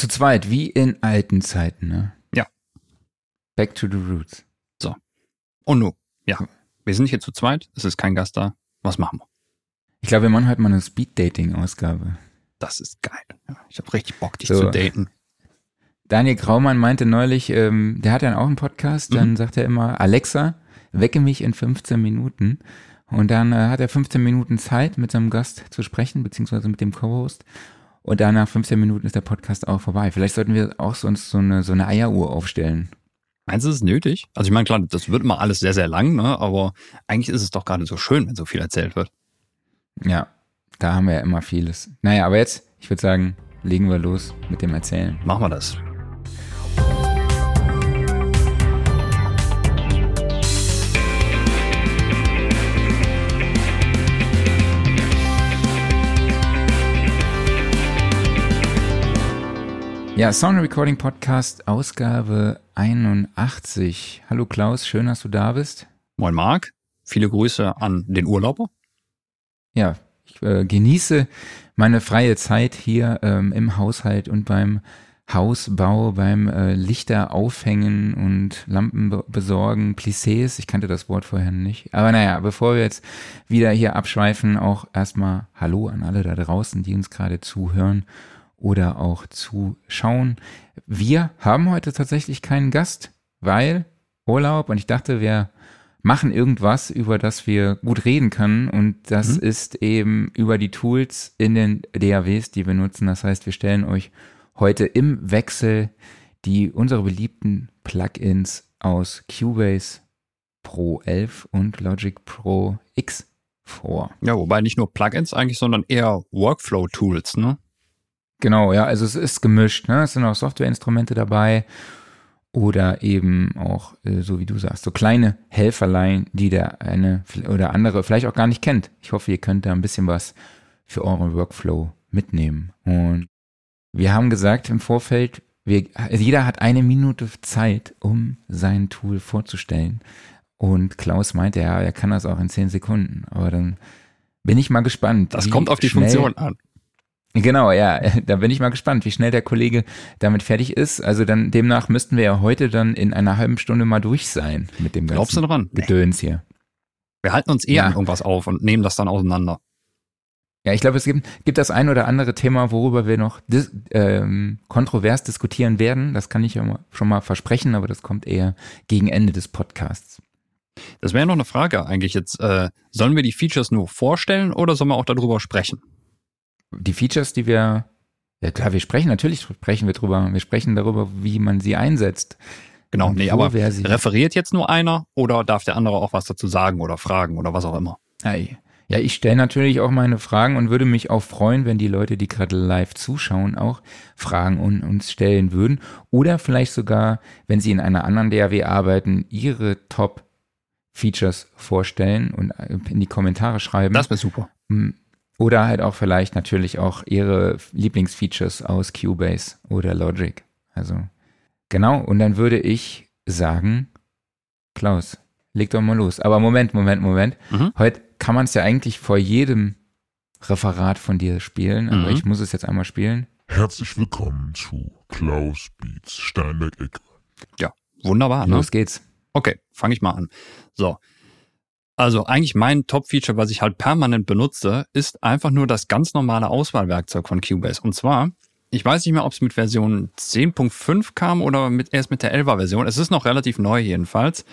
Zu zweit, wie in alten Zeiten, ne? Ja. Back to the roots. So. Und nu, ja. Wir sind hier zu zweit, es ist kein Gast da. Was machen wir? Ich glaube, wir machen heute mal eine Speed-Dating-Ausgabe. Das ist geil. Ich habe richtig Bock, dich So. zu daten. Daniel Graumann meinte neulich, ähm, der hat ja auch einen Podcast, dann sagt er immer, Alexa, wecke mich in 15 Minuten. Und dann äh, hat er 15 Minuten Zeit, mit seinem Gast zu sprechen, beziehungsweise mit dem Co-Host. Und dann nach 15 Minuten ist der Podcast auch vorbei. Vielleicht sollten wir auch sonst so eine, so eine Eieruhr aufstellen. Meinst du, es ist nötig? Also ich meine, klar, das wird immer alles sehr, sehr lang, ne? aber eigentlich ist es doch gerade so schön, wenn so viel erzählt wird. Ja, da haben wir ja immer vieles. Naja, aber jetzt, ich würde sagen, legen wir los mit dem Erzählen. Machen wir das. Ja, Sound Recording Podcast, Ausgabe 81. Hallo Klaus, schön, dass du da bist. Moin Marc, viele Grüße an den Urlauber. Ja, ich äh, genieße meine freie Zeit hier ähm, im Haushalt und beim Hausbau, beim äh, Lichter aufhängen und Lampen be besorgen, Plissés. Ich kannte das Wort vorher nicht. Aber naja, bevor wir jetzt wieder hier abschweifen, auch erstmal Hallo an alle da draußen, die uns gerade zuhören oder auch zuschauen. Wir haben heute tatsächlich keinen Gast, weil Urlaub und ich dachte, wir machen irgendwas, über das wir gut reden können und das Mhm. ist eben über die Tools in den DAWs, die wir nutzen. Das heißt, wir stellen euch heute im Wechsel die unsere beliebten Plugins aus Cubase Pro 11 und Logic Pro X vor. Ja, wobei nicht nur Plugins eigentlich, sondern eher Workflow-Tools, ne? Genau, ja, also es ist gemischt, ne? Es sind auch Softwareinstrumente dabei oder eben auch, äh, so wie du sagst, so kleine Helferlein, die der eine oder andere vielleicht auch gar nicht kennt. Ich hoffe, ihr könnt da ein bisschen was für euren Workflow mitnehmen. Und wir haben gesagt im Vorfeld, wir, also jeder hat eine Minute Zeit, um sein Tool vorzustellen. Und Klaus meinte, ja, er kann das auch in zehn Sekunden. Aber dann bin ich mal gespannt. Das kommt auf die Funktion an. Genau, ja, da bin ich mal gespannt, wie schnell der Kollege damit fertig ist. Also dann demnach müssten wir ja heute dann in einer halben Stunde mal durch sein mit dem Glaubst du ganzen dran? Nee. Gedöns hier. Wir halten uns eh Ja. an irgendwas auf und nehmen das dann auseinander. Ja, ich glaube, es gibt, gibt das ein oder andere Thema, worüber wir noch dis ähm, kontrovers diskutieren werden. Das kann ich ja mal, schon mal versprechen, aber das kommt eher gegen Ende des Podcasts. Das wäre noch eine Frage eigentlich jetzt. Äh, sollen wir die Features nur vorstellen oder sollen wir auch darüber sprechen? Die Features, die wir, ja klar, wir sprechen, natürlich sprechen wir drüber. Wir sprechen darüber, wie man sie einsetzt. Genau, nee, aber wer sie- referiert jetzt nur einer oder darf der andere auch was dazu sagen oder fragen oder was auch immer? Ei. Ja, ich stelle natürlich auch meine Fragen und würde mich auch freuen, wenn die Leute, die gerade live zuschauen, auch Fragen un uns stellen würden. Oder vielleicht sogar, wenn sie in einer anderen DAW arbeiten, ihre Top-Features vorstellen und äh, in die Kommentare schreiben. Das wäre super. Oder halt auch vielleicht natürlich auch ihre Lieblingsfeatures aus Cubase oder Logic. Also genau, und dann würde ich sagen, Klaus, leg doch mal los. Aber Moment, Moment, Moment. Mhm. Heute kann man es ja eigentlich vor jedem Referat von dir spielen, aber Mhm. ich muss es jetzt einmal spielen. Herzlich willkommen zu Klaus Beats Steinberg-Ecke. Wunderbar, ne? Los geht's. Okay, fange ich mal an. So. Also eigentlich mein Top-Feature, was ich halt permanent benutze, ist einfach nur das ganz normale Auswahlwerkzeug von Cubase. Und zwar, ich weiß nicht mehr, ob es mit Version 10.5 kam oder mit, erst mit der 11er Version. Es ist noch relativ neu jedenfalls.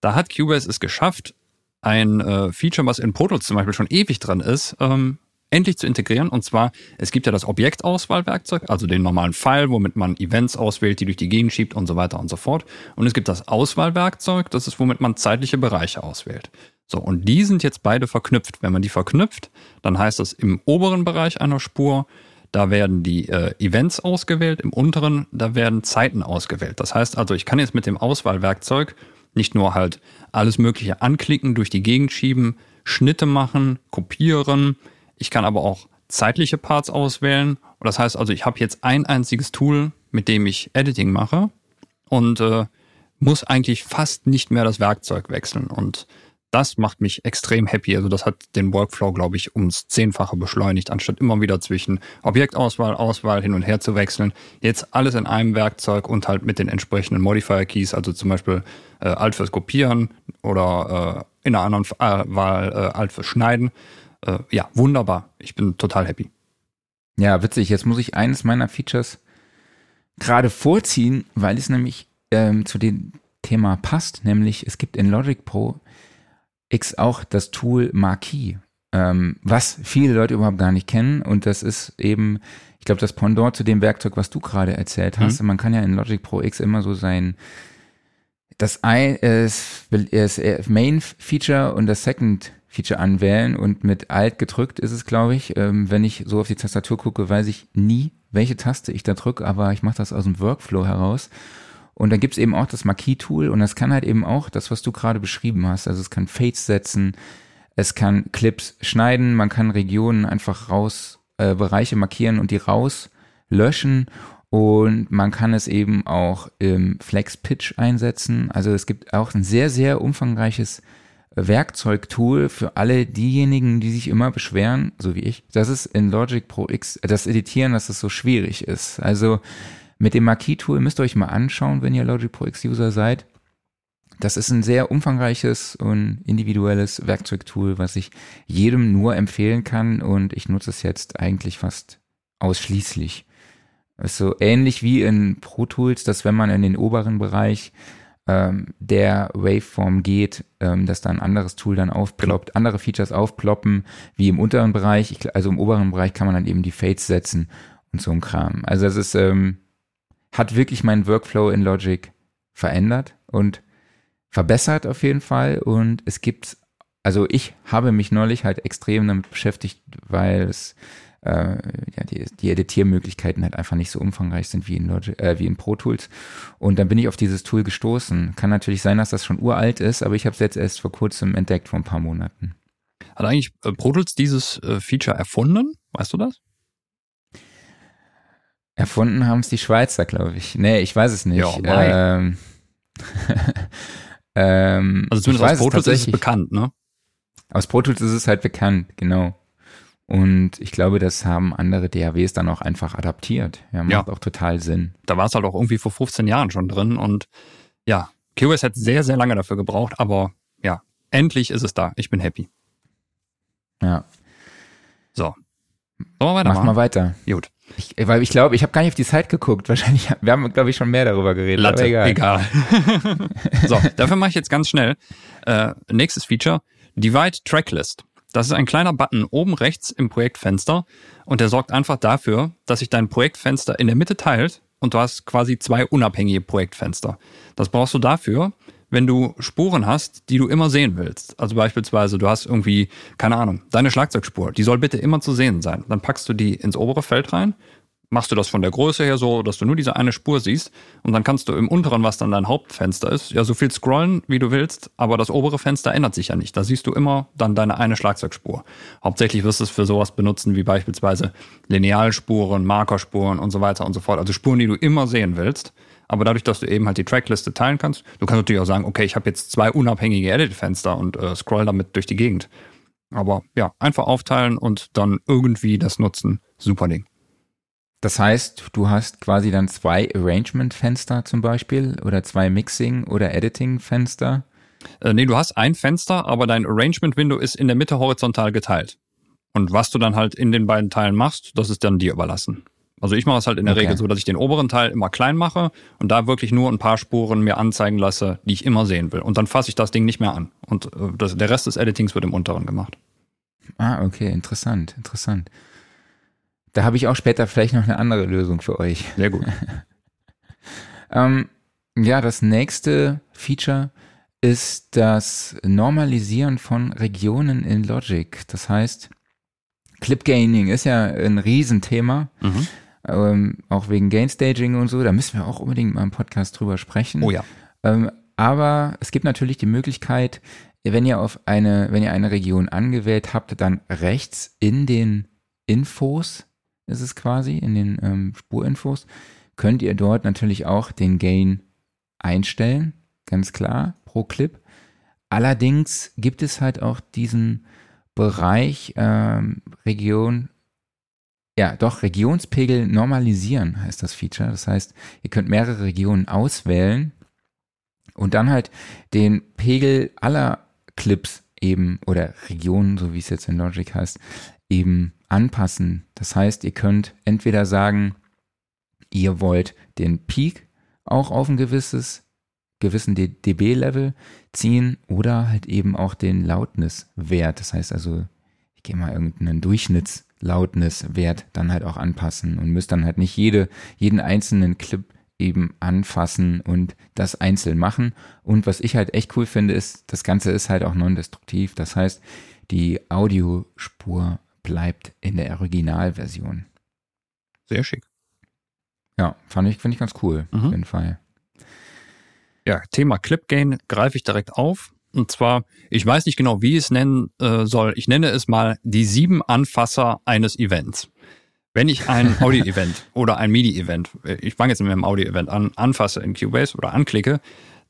Da hat Cubase es geschafft, ein äh, Feature, was in Pro Tools zum Beispiel schon ewig dran ist, ähm, endlich zu integrieren. Und zwar, es gibt ja das Objektauswahlwerkzeug, also den normalen Pfeil, womit man Events auswählt, die durch die Gegend schiebt und so weiter und so fort. Und es gibt das Auswahlwerkzeug, das ist, womit man zeitliche Bereiche auswählt. So, und die sind jetzt beide verknüpft. Wenn man die verknüpft, dann heißt das im oberen Bereich einer Spur, da werden die äh, Events ausgewählt, im unteren, da werden Zeiten ausgewählt. Das heißt also, ich kann jetzt mit dem Auswahlwerkzeug nicht nur halt alles Mögliche anklicken, durch die Gegend schieben, Schnitte machen, kopieren. Ich kann aber auch zeitliche Parts auswählen. Und das heißt also, ich habe jetzt ein einziges Tool, mit dem ich Editing mache und äh, muss eigentlich fast nicht mehr das Werkzeug wechseln. Und Das macht mich extrem happy. Also das hat den Workflow, glaube ich, ums Zehnfache beschleunigt, anstatt immer wieder zwischen Objektauswahl, Auswahl hin und her zu wechseln. Jetzt alles in einem Werkzeug und halt mit den entsprechenden Modifier-Keys, also zum Beispiel äh, Alt fürs Kopieren oder äh, in einer anderen äh, Wahl äh, Alt fürs Schneiden. Äh, ja, wunderbar. Ich bin total happy. Ja, witzig. Jetzt muss ich eines meiner Features gerade vorziehen, weil es nämlich ähm, zu dem Thema passt, nämlich es gibt in Logic Pro X auch das Tool Marquis, ähm, was viele Leute überhaupt gar nicht kennen und das ist eben, ich glaube, das Pendant zu dem Werkzeug, was du gerade erzählt hast. Mhm. Man kann ja in Logic Pro X immer so sein das ein, ist, ist Main Feature und das Second Feature anwählen und mit Alt gedrückt ist es, glaube ich. Ähm, wenn ich so auf die Tastatur gucke, weiß ich nie, welche Taste ich da drücke, aber ich mache das aus dem Workflow heraus. Und dann gibt's eben auch das Marquis-Tool und das kann halt eben auch das, was du gerade beschrieben hast. Also es kann Fades setzen, es kann Clips schneiden, man kann Regionen einfach raus, äh, Bereiche markieren und die raus löschen und man kann es eben auch im Flex Pitch einsetzen. Also es gibt auch ein sehr, sehr umfangreiches Werkzeugtool für alle diejenigen, die sich immer beschweren, so wie ich, dass es in Logic Pro X, das Editieren, dass es so schwierig ist. Also mit dem Marquis-Tool müsst ihr euch mal anschauen, wenn ihr Logic Pro X-User seid. Das ist ein sehr umfangreiches und individuelles Werkzeugtool, was ich jedem nur empfehlen kann und ich nutze es jetzt eigentlich fast ausschließlich. ist so ähnlich wie in Pro Tools, dass wenn man in den oberen Bereich ähm, der Waveform geht, ähm, dass da ein anderes Tool dann aufploppt, andere Features aufploppen, wie im unteren Bereich. Ich, also im oberen Bereich kann man dann eben die Fades setzen und so ein Kram. Also es ist, ähm, hat wirklich meinen Workflow in Logic verändert und verbessert auf jeden Fall. Und es gibt, also ich habe mich neulich halt extrem damit beschäftigt, weil es äh, ja, die, die Editiermöglichkeiten halt einfach nicht so umfangreich sind wie in, Logic, äh, wie in Pro Tools. Und dann bin ich auf dieses Tool gestoßen. Kann natürlich sein, dass das schon uralt ist, aber ich habe es jetzt erst vor kurzem entdeckt, vor ein paar Monaten. Hat eigentlich äh, Pro Tools dieses äh, Feature erfunden? Weißt du das? Erfunden haben es die Schweizer, glaube ich. Nee, ich weiß es nicht. Ja, ähm, ähm, also zumindest aus Pro Tools ist es bekannt, ne? Aus Pro Tools ist es halt bekannt, genau. Und ich glaube, das haben andere DAWs dann auch einfach adaptiert. Ja, macht ja. auch total Sinn. Da war es halt auch irgendwie vor 15 Jahren schon drin und ja, QoS hat sehr, sehr lange dafür gebraucht, aber ja, endlich ist es da. Ich bin happy. Ja. So. Sollen wir weitermachen? Mach mal weiter. Gut. Ich, weil ich glaube, ich habe gar nicht auf die Zeit geguckt. Wahrscheinlich, wir haben, glaube ich, schon mehr darüber geredet. Latte, aber egal. egal. so, dafür mache ich jetzt ganz schnell. Äh, nächstes Feature, Divide Tracklist. Das ist ein kleiner Button oben rechts im Projektfenster und der sorgt einfach dafür, dass sich dein Projektfenster in der Mitte teilt und du hast quasi zwei unabhängige Projektfenster. Das brauchst du dafür, wenn du Spuren hast, die du immer sehen willst. Also beispielsweise, du hast irgendwie, keine Ahnung, deine Schlagzeugspur, die soll bitte immer zu sehen sein. Dann packst du die ins obere Feld rein machst du das von der Größe her so, dass du nur diese eine Spur siehst und dann kannst du im unteren, was dann dein Hauptfenster ist, ja so viel scrollen, wie du willst, aber das obere Fenster ändert sich ja nicht. Da siehst du immer dann deine eine Schlagzeugspur. Hauptsächlich wirst du es für sowas benutzen wie beispielsweise Linealspuren, Markerspuren und so weiter und so fort. Also Spuren, die du immer sehen willst. Aber dadurch, dass du eben halt die Trackliste teilen kannst, du kannst natürlich auch sagen, okay, ich habe jetzt zwei unabhängige Edit-Fenster und äh, scroll damit durch die Gegend. Aber ja, einfach aufteilen und dann irgendwie das nutzen. Super Ding. Das heißt, du hast quasi dann zwei Arrangement-Fenster zum Beispiel oder zwei Mixing- oder Editing-Fenster. Äh, nee, du hast ein Fenster, aber dein Arrangement-Window ist in der Mitte horizontal geteilt. Und was du dann halt in den beiden Teilen machst, das ist dann dir überlassen. Also ich mache es halt in der okay. Regel so, dass ich den oberen Teil immer klein mache und da wirklich nur ein paar Spuren mir anzeigen lasse, die ich immer sehen will. Und dann fasse ich das Ding nicht mehr an. Und äh, das, der Rest des Editings wird im unteren gemacht. Ah, okay, interessant, interessant. Da habe ich auch später vielleicht noch eine andere Lösung für euch. Sehr gut. ähm, ja, das nächste Feature ist das Normalisieren von Regionen in Logic. Das heißt, Clip Gaining ist ja ein Riesenthema. Mhm. Ähm, auch wegen Gain Staging und so. Da müssen wir auch unbedingt mal im Podcast drüber sprechen. Oh ja. Ähm, aber es gibt natürlich die Möglichkeit, wenn ihr auf eine, wenn ihr eine Region angewählt habt, dann rechts in den Infos ist es quasi, in den ähm, Spurinfos, könnt ihr dort natürlich auch den Gain einstellen, ganz klar, pro Clip. allerdings gibt es halt auch diesen Bereich ähm, Region, ja, doch Regionspegel normalisieren heißt das Feature. Das heißt, ihr könnt mehrere Regionen auswählen und dann halt den Pegel aller Clips eben oder Regionen, so wie es jetzt in Logic heißt, eben anpassen. Das heißt, ihr könnt entweder sagen, ihr wollt den Peak auch auf ein gewisses, gewissen dB-Level ziehen oder halt eben auch den Loudness-Wert. Das heißt also, ich gehe mal irgendeinen Durchschnitts-Loudness-Wert dann halt auch anpassen und müsst dann halt nicht jede, jeden einzelnen Clip eben anfassen und das einzeln machen. Und was ich halt echt cool finde, ist, das Ganze ist halt auch non-destruktiv. Das heißt, die Audiospur bleibt in der Originalversion. Sehr schick. Ja, fand ich, finde ich ganz cool, mhm. auf jeden Fall. Ja, Thema Clip Gain greife ich direkt auf. Und zwar, ich weiß nicht genau, wie ich es nennen äh, soll. Ich nenne es mal die sieben Anfasser eines Events. Wenn ich ein Audio-Event oder ein MIDI-Event, ich fange jetzt mit einem Audio-Event an, anfasse in Cubase oder anklicke,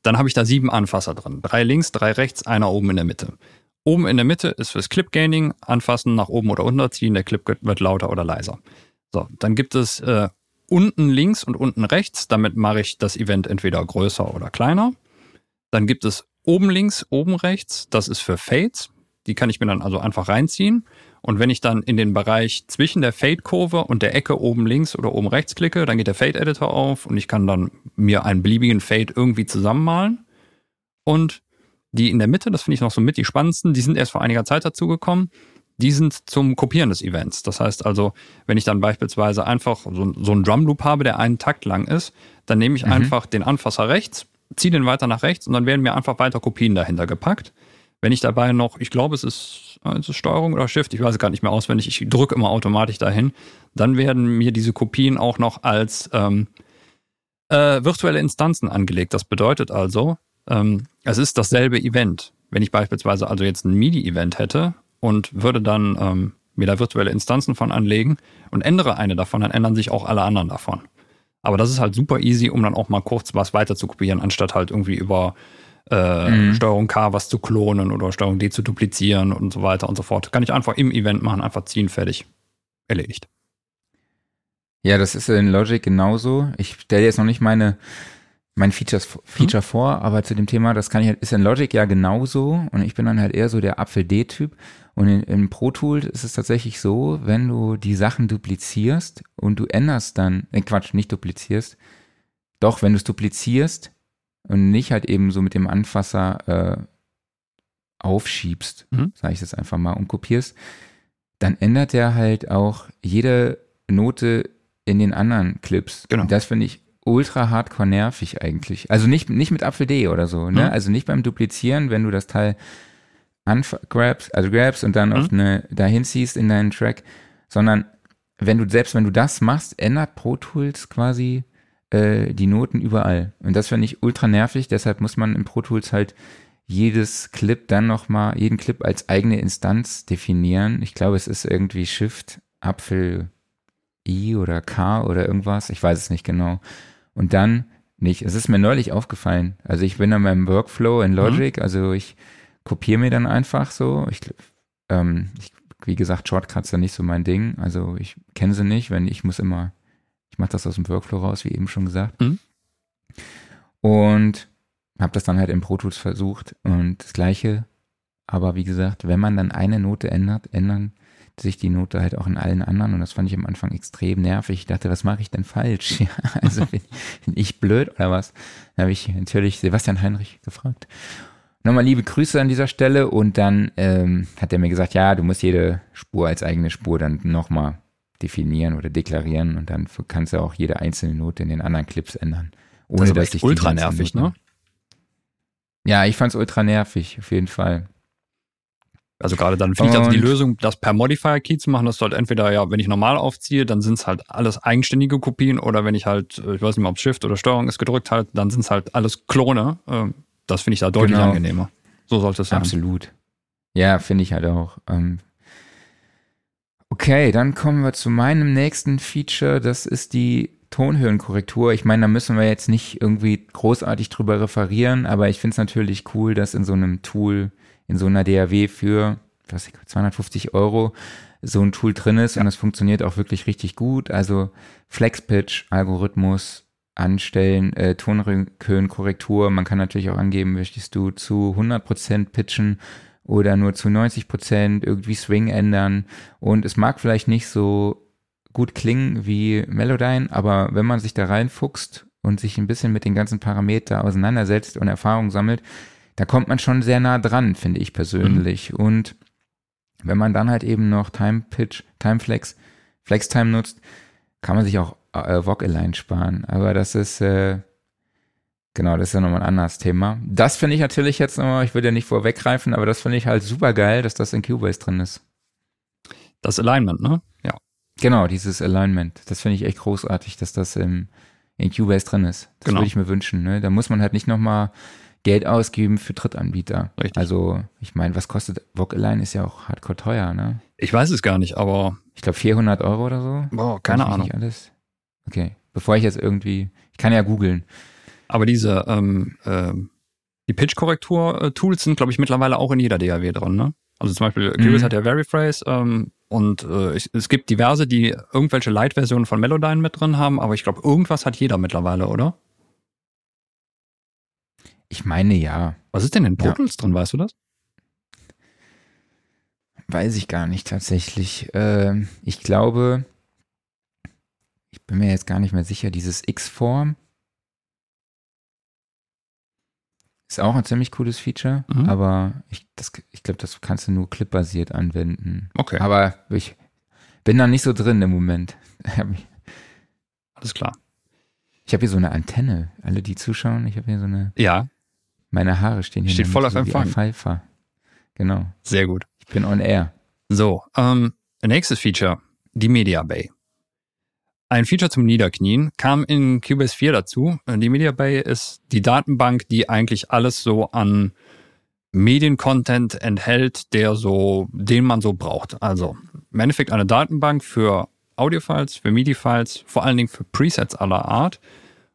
dann habe ich da sieben Anfasser drin. Drei links, drei rechts, einer oben in der Mitte. Oben in der Mitte ist fürs Clip-Gaining, anfassen, nach oben oder unten ziehen, der Clip wird lauter oder leiser. So, dann gibt es äh, unten links und unten rechts, damit mache ich das Event entweder größer oder kleiner. Dann gibt es oben links, oben rechts, das ist für Fades. Die kann ich mir dann also einfach reinziehen. Und wenn ich dann in den Bereich zwischen der Fade-Kurve und der Ecke oben links oder oben rechts klicke, dann geht der Fade-Editor auf und ich kann dann mir einen beliebigen Fade irgendwie zusammenmalen. Und die in der Mitte, das finde ich noch so mit die spannendsten, die sind erst vor einiger Zeit dazugekommen. Die sind zum Kopieren des Events. Das heißt also, wenn ich dann beispielsweise einfach so, so einen Drumloop habe, der einen Takt lang ist, dann nehme ich mhm. einfach den Anfasser rechts, ziehe den weiter nach rechts und dann werden mir einfach weiter Kopien dahinter gepackt. Wenn ich dabei noch, ich glaube, es ist, es ist Steuerung oder Shift, ich weiß es gar nicht mehr auswendig, ich drücke immer automatisch dahin, dann werden mir diese Kopien auch noch als ähm, äh, virtuelle Instanzen angelegt. Das bedeutet also, ähm, es ist dasselbe Event. Wenn ich beispielsweise also jetzt ein MIDI-Event hätte und würde dann ähm, mir da virtuelle Instanzen von anlegen und ändere eine davon, dann ändern sich auch alle anderen davon. Aber das ist halt super easy, um dann auch mal kurz was weiter zu kopieren, anstatt halt irgendwie über äh, mhm. Steuerung K was zu klonen oder Steuerung D zu duplizieren und so weiter und so fort. Kann ich einfach im Event machen, einfach ziehen, fertig. Erledigt. Ja, das ist in Logic genauso. Ich stelle jetzt noch nicht meine mein Features, Feature mhm. vor, aber zu dem Thema, das kann ich halt, ist in Logic ja genauso und ich bin dann halt eher so der Apfel-D-Typ und in, in Pro Tool ist es tatsächlich so, wenn du die Sachen duplizierst und du änderst dann, äh Quatsch, nicht duplizierst, doch, wenn du es duplizierst, und nicht halt eben so mit dem Anfasser äh, aufschiebst, mhm. sage ich das einfach mal, und kopierst, dann ändert er halt auch jede Note in den anderen Clips. Genau. Das finde ich ultra hardcore nervig eigentlich. Also nicht, nicht mit Apfel D oder so, ne? Mhm. Also nicht beim Duplizieren, wenn du das Teil grabst, also grabst und dann mhm. auf eine, dahin ziehst in deinen Track, sondern wenn du, selbst wenn du das machst, ändert Pro Tools quasi äh, die Noten überall. Und das finde ich ultra nervig, deshalb muss man in Pro Tools halt jedes Clip dann nochmal, jeden Clip als eigene Instanz definieren. Ich glaube, es ist irgendwie Shift, Apfel, I oder K oder irgendwas. Ich weiß es nicht genau. Und dann nicht. Es ist mir neulich aufgefallen. Also ich bin an meinem Workflow in Logic, mhm. also ich kopiere mir dann einfach so. Ich, ähm, ich, wie gesagt, Shortcuts sind nicht so mein Ding. Also ich kenne sie nicht, wenn ich muss immer ich mache das aus dem Workflow raus, wie eben schon gesagt. Mhm. Und habe das dann halt in Pro Tools versucht und das gleiche. Aber wie gesagt, wenn man dann eine Note ändert, ändern sich die Note halt auch in allen anderen und das fand ich am Anfang extrem nervig. Ich dachte, was mache ich denn falsch? Also bin, bin, ich blöd oder was? Da habe ich natürlich Sebastian Heinrich gefragt. Nochmal liebe Grüße an dieser Stelle und dann ähm, hat er mir gesagt, ja, du musst jede Spur als eigene Spur dann nochmal definieren oder deklarieren und dann kannst du auch jede einzelne Note in den anderen Clips ändern. Ohne das ist dass ich ultra nervig, ne? Ja, ich fand's ultra nervig, auf jeden Fall. Also gerade dann finde ich also die Lösung, das per Modifier Key zu machen, das halt entweder ja, wenn ich normal aufziehe, dann sind es halt alles eigenständige Kopien oder wenn ich halt, äh, ich weiß nicht mehr, ob Shift oder Steuerung ist gedrückt halt, dann sind es halt alles Klone. Ähm, das finde ich da deutlich genau. angenehmer. So sollte es sein. Absolut. Ja, finde ich halt auch. Ähm, Okay, dann kommen wir zu meinem nächsten Feature. Das ist die Tonhöhenkorrektur, ich meine, da müssen wir jetzt nicht irgendwie großartig drüber referieren, aber ich finde es natürlich cool, dass in so einem Tool, in so einer DAW für was ich, 250 Euro so ein Tool drin ist ja. und es funktioniert auch wirklich richtig gut. Also Flexpitch, Algorithmus, anstellen, äh, Tonhöhenkorrektur. Man kann natürlich auch angeben, möchtest du zu 100% pitchen oder nur zu 90% irgendwie Swing ändern. Und es mag vielleicht nicht so gut klingen wie Melodyne, aber wenn man sich da reinfuchst und sich ein bisschen mit den ganzen Parametern auseinandersetzt und Erfahrung sammelt, da kommt man schon sehr nah dran, finde ich persönlich. Mhm. Und wenn man dann halt eben noch Time Pitch, Time Flex, Flex Time nutzt, kann man sich auch äh, Vogue Align sparen. Aber das ist, äh, genau, das ist ja nochmal ein anderes Thema. Das finde ich natürlich jetzt nochmal, ich würde ja nicht vorweggreifen, aber das finde ich halt super geil, dass das in Cubase drin ist. Das Alignment, ne? Ja. Genau, dieses Alignment. Das finde ich echt großartig, dass das im, in Cubase drin ist. Das genau. würde ich mir wünschen. Ne? Da muss man halt nicht nochmal Geld ausgeben für Drittanbieter. Richtig. Also, ich meine, was kostet Vogue Align ist ja auch hardcore teuer, ne? Ich weiß es gar nicht, aber. Ich glaube 400 Euro oder so. Boah, keine Ahnung. Nicht alles. Okay, bevor ich jetzt irgendwie, ich kann ja googeln. Aber diese, ähm, ähm, die Pitch-Korrektur-Tools sind, glaube ich, mittlerweile auch in jeder DAW drin, ne? Also zum Beispiel, Cubase mhm. hat ja Veriphrase ähm, und äh, ich, es gibt diverse, die irgendwelche Light-Versionen von Melodyne mit drin haben, aber ich glaube, irgendwas hat jeder mittlerweile, oder? Ich meine ja. Was ist denn in Pro Tools ja. drin, weißt du das? Weiß ich gar nicht tatsächlich. Äh, ich glaube, bin mir jetzt gar nicht mehr sicher, dieses X-Form ist auch ein ziemlich cooles Feature, mhm. aber ich, ich glaube, das kannst du nur clipbasiert anwenden. Okay. Aber ich bin da nicht so drin im Moment. Alles klar. Ich habe hier so eine Antenne. Alle, die zuschauen, ich habe hier so eine. Ja. Meine Haare stehen hier. Steht voll auf Empfang. Pfeifer. Genau. Sehr gut. Ich bin on air. So, ähm, nächstes Feature, die Media Bay. Ein Feature zum Niederknien kam in Cubase 4 dazu. Die Media Bay ist die Datenbank, die eigentlich alles so an Mediencontent enthält, der so, den man so braucht. Also im Endeffekt eine Datenbank für Audiofiles, für MIDI-Files, vor allen Dingen für Presets aller Art.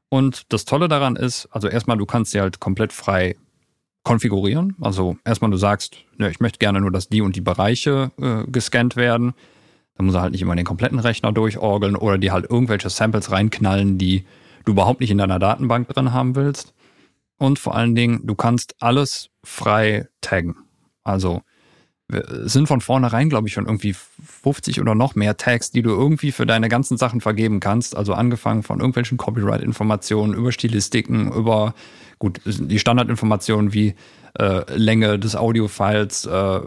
Und das Tolle daran ist, also erstmal, du kannst sie halt komplett frei konfigurieren. Also erstmal, du sagst, ja, ich möchte gerne nur, dass die und die Bereiche äh, gescannt werden. Dann muss er halt nicht immer den kompletten Rechner durchorgeln oder die halt irgendwelche Samples reinknallen, die du überhaupt nicht in deiner Datenbank drin haben willst. Und vor allen Dingen, du kannst alles frei taggen. Also sind von vornherein, glaube ich, schon irgendwie 50 oder noch mehr Tags, die du irgendwie für deine ganzen Sachen vergeben kannst. Also angefangen von irgendwelchen Copyright-Informationen über Stilistiken, über gut, die Standardinformationen wie äh, Länge des Audiofiles, äh,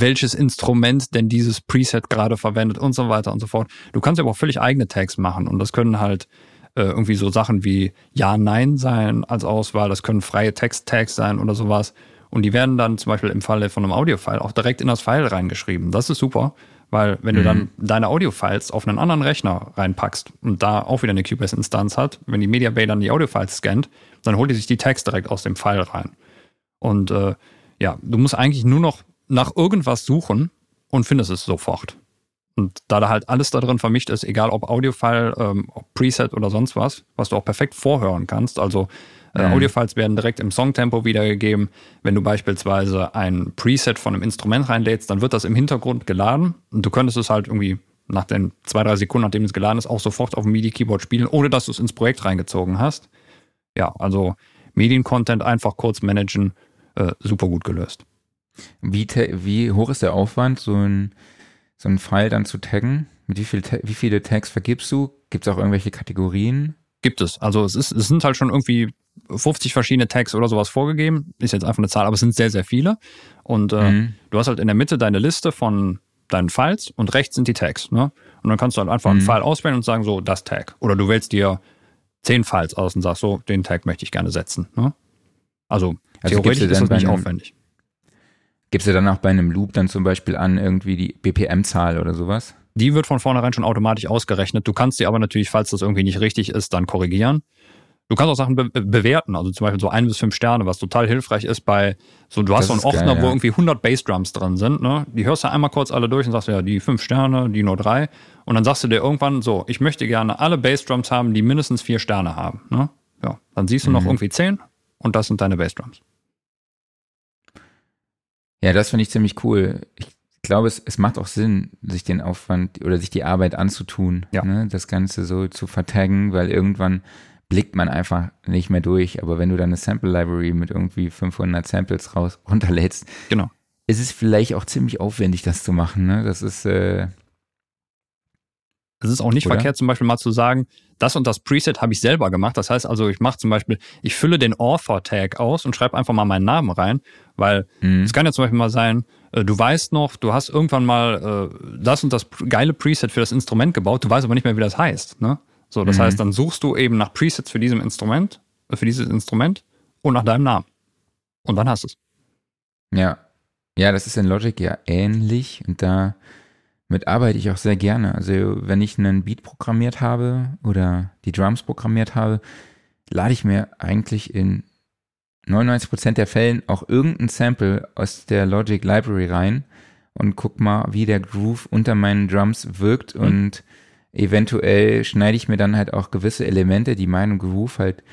welches Instrument denn dieses Preset gerade verwendet und so weiter und so fort. Du kannst aber auch völlig eigene Tags machen und das können halt äh, irgendwie so Sachen wie Ja, Nein sein als Auswahl, das können freie Text-Tags sein oder sowas. Und die werden dann zum Beispiel im Falle von einem Audio-File auch direkt in das File reingeschrieben. Das ist super, weil wenn mhm. du dann deine Audio-Files auf einen anderen Rechner reinpackst und da auch wieder eine Cubase-Instanz hat, wenn die Media Bay dann die Audio-Files scannt, dann holt die sich die Tags direkt aus dem File rein. Und äh, ja, du musst eigentlich nur noch nach irgendwas suchen und findest es sofort. Und da da halt alles da drin vermischt ist, egal ob Audiofile, ähm, ob Preset oder sonst was, was du auch perfekt vorhören kannst. Also äh, mhm. Audiofiles werden direkt im Songtempo wiedergegeben. Wenn du beispielsweise ein Preset von einem Instrument reinlädst, dann wird das im Hintergrund geladen und du könntest es halt irgendwie nach den zwei, drei Sekunden, nachdem es geladen ist, auch sofort auf dem MIDI-Keyboard spielen, ohne dass du es ins Projekt reingezogen hast. Ja, also Medien-Content einfach kurz managen, äh, super gut gelöst. Wie, wie hoch ist der Aufwand, so ein, so ein File dann zu taggen? Mit wie, viel, wie viele Tags vergibst du? Gibt es auch irgendwelche Kategorien? Gibt es. Also es, ist, es sind halt schon irgendwie 50 verschiedene Tags oder sowas vorgegeben. Ist jetzt einfach eine Zahl, aber es sind sehr, sehr viele. Und äh, mhm. du hast halt in der Mitte deine Liste von deinen Files und rechts sind die Tags. Ne? Und dann kannst du halt einfach mhm. einen File auswählen und sagen, so, das Tag. Oder du wählst dir zehn Files aus und sagst, so, den Tag möchte ich gerne setzen. Ne? Also, also theoretisch ist das nicht aufwendig. Gibst du dann auch bei einem Loop dann zum Beispiel an irgendwie die BPM-Zahl oder sowas? Die wird von vornherein schon automatisch ausgerechnet. Du kannst sie aber natürlich, falls das irgendwie nicht richtig ist, dann korrigieren. Du kannst auch Sachen be bewerten, also zum Beispiel so ein bis fünf Sterne, was total hilfreich ist bei, so du hast Das so einen Ordner, geil, wo ja. irgendwie 100 Bassdrums drin sind, ne? Die hörst du einmal kurz alle durch und sagst ja, die fünf Sterne, die nur drei. Und dann sagst du dir irgendwann so, ich möchte gerne alle Bassdrums haben, die mindestens vier Sterne haben, ne? Ja, dann siehst du noch Mhm. irgendwie zehn und das sind deine Bassdrums. Ja, das finde ich ziemlich cool. Ich glaube, es, es macht auch Sinn, sich den Aufwand oder sich die Arbeit anzutun, Ja. ne? das Ganze so zu vertaggen, weil irgendwann blickt man einfach nicht mehr durch. Aber wenn du dann eine Sample Library mit irgendwie 500 Samples raus runterlädst, Genau. ist es vielleicht auch ziemlich aufwendig, das zu machen. Ne? Das ist äh, Es ist auch nicht Oder? verkehrt, zum Beispiel mal zu sagen, das und das Preset habe ich selber gemacht. Das heißt also, ich mache zum Beispiel, ich fülle den Author-Tag aus und schreibe einfach mal meinen Namen rein, weil mh, es kann ja zum Beispiel mal sein, äh, du weißt noch, du hast irgendwann mal äh, das und das geile Preset für das Instrument gebaut, du weißt aber nicht mehr, wie das heißt. Ne? So, das Mhm. heißt, dann suchst du eben nach Presets für diesem Instrument, äh, für dieses Instrument und nach deinem Namen. Und dann hast du es. Ja. Ja, das ist in Logic ja ähnlich und da mit arbeite ich auch sehr gerne. Also wenn ich einen Beat programmiert habe oder die Drums programmiert habe, lade ich mir eigentlich in 99% der Fällen auch irgendein Sample aus der Logic Library rein und guck mal, wie der Groove unter meinen Drums wirkt Mhm. und eventuell schneide ich mir dann halt auch gewisse Elemente, die meinem Groove halt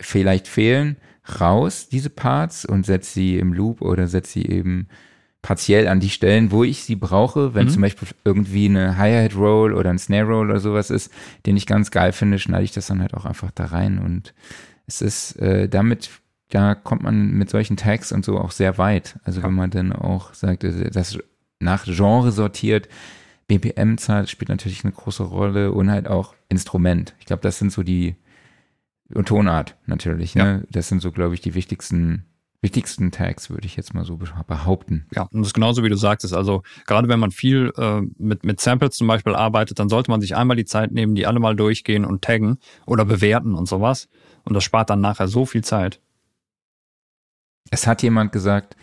vielleicht fehlen, raus, diese Parts, und setze sie im Loop oder setze sie eben partiell an die Stellen, wo ich sie brauche. Wenn Mhm. zum Beispiel irgendwie eine Hi-Hat-Roll oder ein Snare-Roll oder sowas ist, den ich ganz geil finde, schneide ich das dann halt auch einfach da rein. Und es ist äh, damit, da kommt man mit solchen Tags und so auch sehr weit. Also Ja. wenn man dann auch sagt, äh, das nach Genre sortiert, BPM-Zahl spielt natürlich eine große Rolle und halt auch Instrument. Ich glaube, das sind so die und Tonart natürlich. Ne? Das sind so, glaube ich, die wichtigsten wichtigsten Tags, würde ich jetzt mal so behaupten. Ja, und das ist genauso wie du sagtest. Also gerade wenn man viel äh, mit, mit Samples zum Beispiel arbeitet, dann sollte man sich einmal die Zeit nehmen, die alle mal durchgehen und taggen oder bewerten und sowas. Und das spart dann nachher so viel Zeit. Es hat jemand gesagt,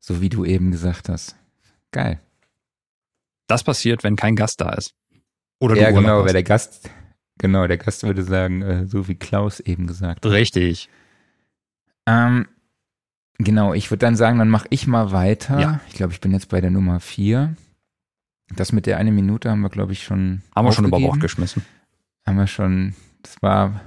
so wie du eben gesagt hast. Geil. Das passiert, wenn kein Gast da ist. Oder du ja, Urlaub genau, weil der Gast, genau, der Gast würde sagen, äh, so wie Klaus eben gesagt hat. Richtig. Ähm, genau, ich würde dann sagen, dann mache ich mal weiter. Ja. Ich glaube, ich bin jetzt bei der Nummer vier. Das mit der eine Minute haben wir, glaube ich, schon. Haben wir schon über. Bord geschmissen. Haben wir schon. Das war.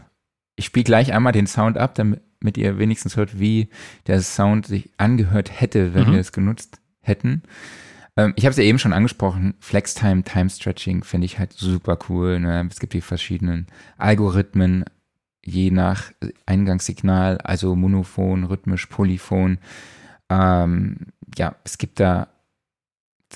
Ich spiele gleich einmal den Sound ab, damit ihr wenigstens hört, wie der Sound sich angehört hätte, wenn Mhm. wir es genutzt hätten. Ähm, ich habe es ja eben schon angesprochen. Flextime, Time Stretching finde ich halt super cool. Ne? Es gibt die verschiedenen Algorithmen, je nach Eingangssignal, also monophon, rhythmisch, polyphon. Ähm, ja, es gibt da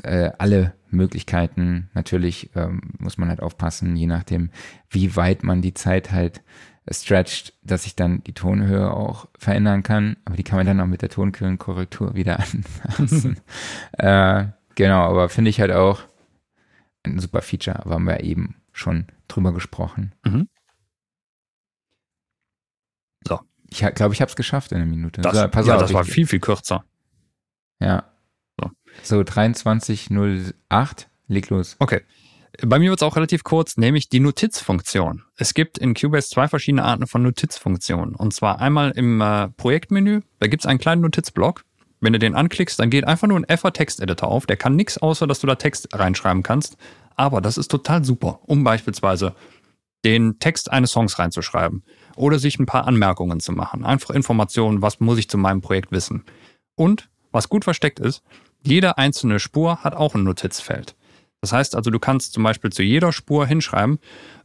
äh, alle Möglichkeiten. Natürlich ähm, muss man halt aufpassen, je nachdem, wie weit man die Zeit halt stretcht, dass sich dann die Tonhöhe auch verändern kann. Aber die kann man dann auch mit der Tonkühlenkorrektur wieder anpassen. äh, genau, aber finde ich halt auch ein super Feature. Aber haben wir eben schon drüber gesprochen. Mhm. So. Ich glaube, ich habe es geschafft in einer Minute. Das, so, pass ja, auf, das war viel, viel kürzer. Ja. So. So, 2308, leg los. Okay. Bei mir wird es auch relativ kurz, nämlich die Notizfunktion. Es gibt in Cubase zwei verschiedene Arten von Notizfunktionen. Und zwar einmal im äh, Projektmenü, da gibt es einen kleinen Notizblock. Wenn du den anklickst, dann geht einfach nur ein FA-Text-Editor auf. Der kann nichts, außer dass du da Text reinschreiben kannst. Aber das ist total super, um beispielsweise den Text eines Songs reinzuschreiben oder sich ein paar Anmerkungen zu machen. Einfach Informationen, was muss ich zu meinem Projekt wissen. Und was gut versteckt ist, jede einzelne Spur hat auch ein Notizfeld. Das heißt also, du kannst zum Beispiel zu jeder Spur hinschreiben,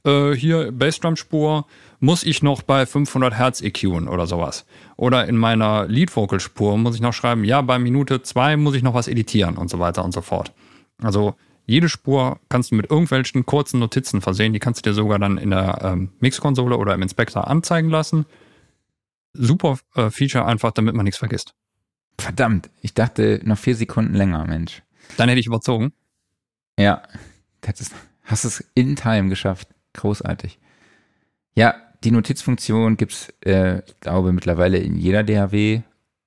äh, hier Bassdrum-Spur muss ich noch bei 500 Hertz EQen oder sowas. Oder in meiner Lead-Vocal-Spur muss ich noch schreiben, ja, bei Minute zwei muss ich noch was editieren und so weiter und so fort. Also jede Spur kannst du mit irgendwelchen kurzen Notizen versehen. Die kannst du dir sogar dann in der ähm, Mixkonsole oder im Inspektor anzeigen lassen. Super äh, Feature einfach, damit man nichts vergisst. Verdammt, ich dachte noch vier Sekunden länger, Mensch. Dann hätte ich überzogen. Ja, das ist, hast es in Time geschafft. Großartig. Ja, die Notizfunktion gibt's, äh, ich glaube, mittlerweile in jeder DAW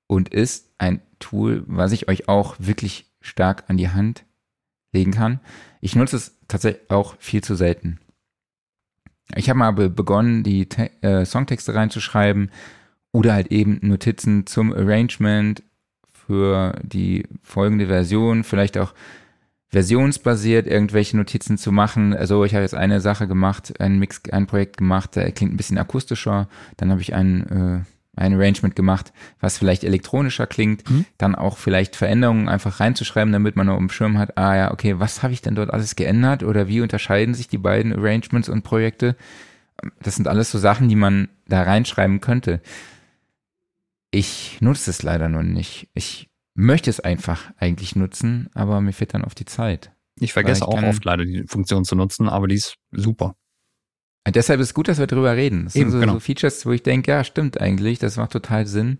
und ist ein Tool, was ich euch auch wirklich stark an die Hand legen kann. Ich nutze es tatsächlich auch viel zu selten. Ich habe mal be begonnen, die Te äh, Songtexte reinzuschreiben oder halt eben Notizen zum Arrangement für die folgende Version, vielleicht auch versionsbasiert irgendwelche Notizen zu machen. Also ich habe jetzt eine Sache gemacht, ein Mix, ein Projekt gemacht, der klingt ein bisschen akustischer. Dann habe ich ein, äh, ein Arrangement gemacht, was vielleicht elektronischer klingt. Mhm. Dann auch vielleicht Veränderungen einfach reinzuschreiben, damit man noch im Schirm hat, ah ja, okay, was habe ich denn dort alles geändert oder wie unterscheiden sich die beiden Arrangements und Projekte? Das sind alles so Sachen, die man da reinschreiben könnte. Ich nutze es leider noch nicht. Ich möchte es einfach eigentlich nutzen, aber mir fehlt dann oft die Zeit. Ich vergesse ich auch oft leider die Funktion zu nutzen, aber die ist super. Und deshalb ist es gut, dass wir drüber reden. Das Eben, sind so, genau. so Features, wo ich denke, ja, stimmt eigentlich, das macht total Sinn,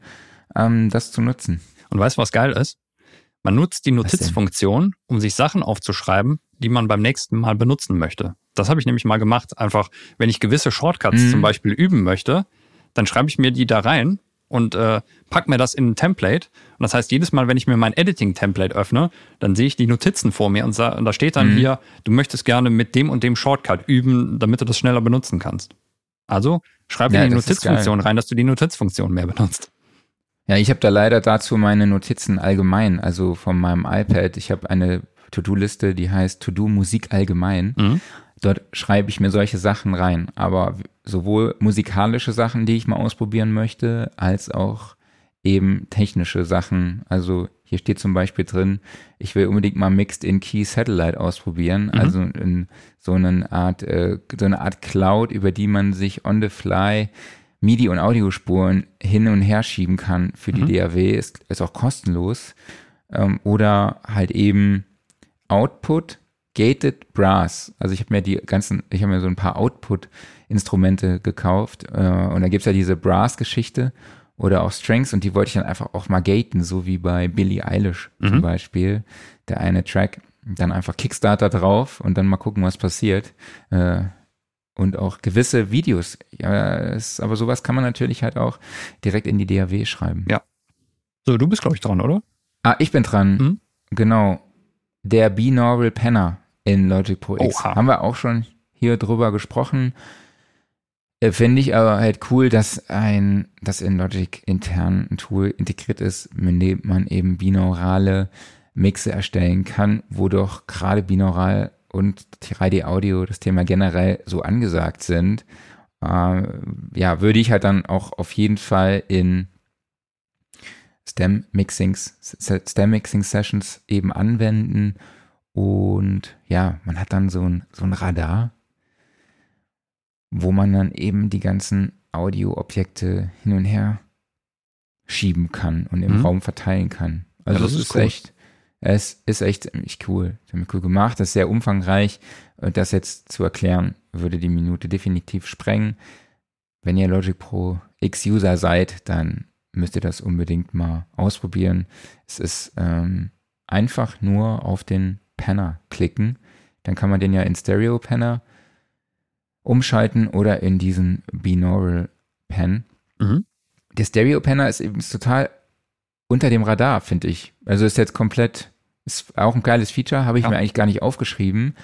ähm, das zu nutzen. Und weißt du, was geil ist? Man nutzt die? Notizfunktion, um sich Sachen aufzuschreiben, die man beim nächsten Mal benutzen möchte. Das habe ich nämlich mal gemacht. Einfach, wenn ich gewisse Shortcuts Mhm. zum Beispiel üben möchte, dann schreibe ich mir die da rein und äh, pack mir das in ein Template. Und das heißt, jedes Mal, wenn ich mir mein Editing-Template öffne, dann sehe ich die Notizen vor mir und, und da steht dann Mhm. hier, du möchtest gerne mit dem und dem Shortcut üben, damit du das schneller benutzen kannst. Also schreib Ja, in die Notizfunktion rein, dass du die Notizfunktion mehr benutzt. Ja, ich habe da leider dazu meine Notizen allgemein, also von meinem iPad. Ich habe eine To-Do-Liste, die heißt To-Do Musik allgemein. Mhm. Dort schreibe ich mir solche Sachen rein, aber sowohl musikalische Sachen, die ich mal ausprobieren möchte, als auch eben technische Sachen. Also hier steht zum Beispiel drin, ich will unbedingt mal Mixed in Key Satellite ausprobieren, also in so eine Art, äh, so eine Art Cloud, über die man sich on the fly MIDI und Audiospuren hin und her schieben kann für die DAW, ist, ist auch kostenlos. Ähm, oder halt eben Output Gated Brass. Also ich habe mir die ganzen, ich habe mir so ein paar Output-Instrumente gekauft äh, und da gibt's ja diese Brass-Geschichte oder auch Strings und die wollte ich dann einfach auch mal gaten, so wie bei Billie Eilish zum Beispiel. Der eine Track, dann einfach Kickstarter drauf und dann mal gucken, was passiert. Äh, und auch gewisse Videos. Ja, es, aber sowas kann man natürlich halt auch direkt in die DAW schreiben. Ja. So, du bist, glaube ich, dran, oder? Ah, ich bin dran. Mhm. Genau. Der Binaural Penner in Logic Pro X. Oha. Haben wir auch schon hier drüber gesprochen. Äh, Finde ich aber halt cool, dass ein, dass in Logic intern ein Tool integriert ist, mit dem man eben binaurale Mixe erstellen kann, wo doch gerade binaural und 3D Audio das Thema generell so angesagt sind. Äh, ja, würde ich halt dann auch auf jeden Fall in Stem Mixings, Stem Mixing Sessions eben anwenden. Und ja, man hat dann so ein, so ein Radar, wo man dann eben die ganzen Audioobjekte hin und her schieben kann und im Mhm. Raum verteilen kann. Also Ja, das es ist cool. echt, es ist echt ziemlich cool. Ziemlich cool gemacht. Das ist sehr umfangreich. Und das jetzt zu erklären, würde die Minute definitiv sprengen. Wenn ihr Logic Pro X-User seid, dann müsst ihr das unbedingt mal ausprobieren. Es ist ähm, einfach nur auf den Panner klicken. Dann kann man den ja in Stereo Panner umschalten oder in diesen Binaural Pen. Mhm. Der Stereo Panner ist eben total unter dem Radar, finde ich. Also ist jetzt komplett, ist auch ein geiles Feature, habe ich Ja. mir eigentlich gar nicht aufgeschrieben.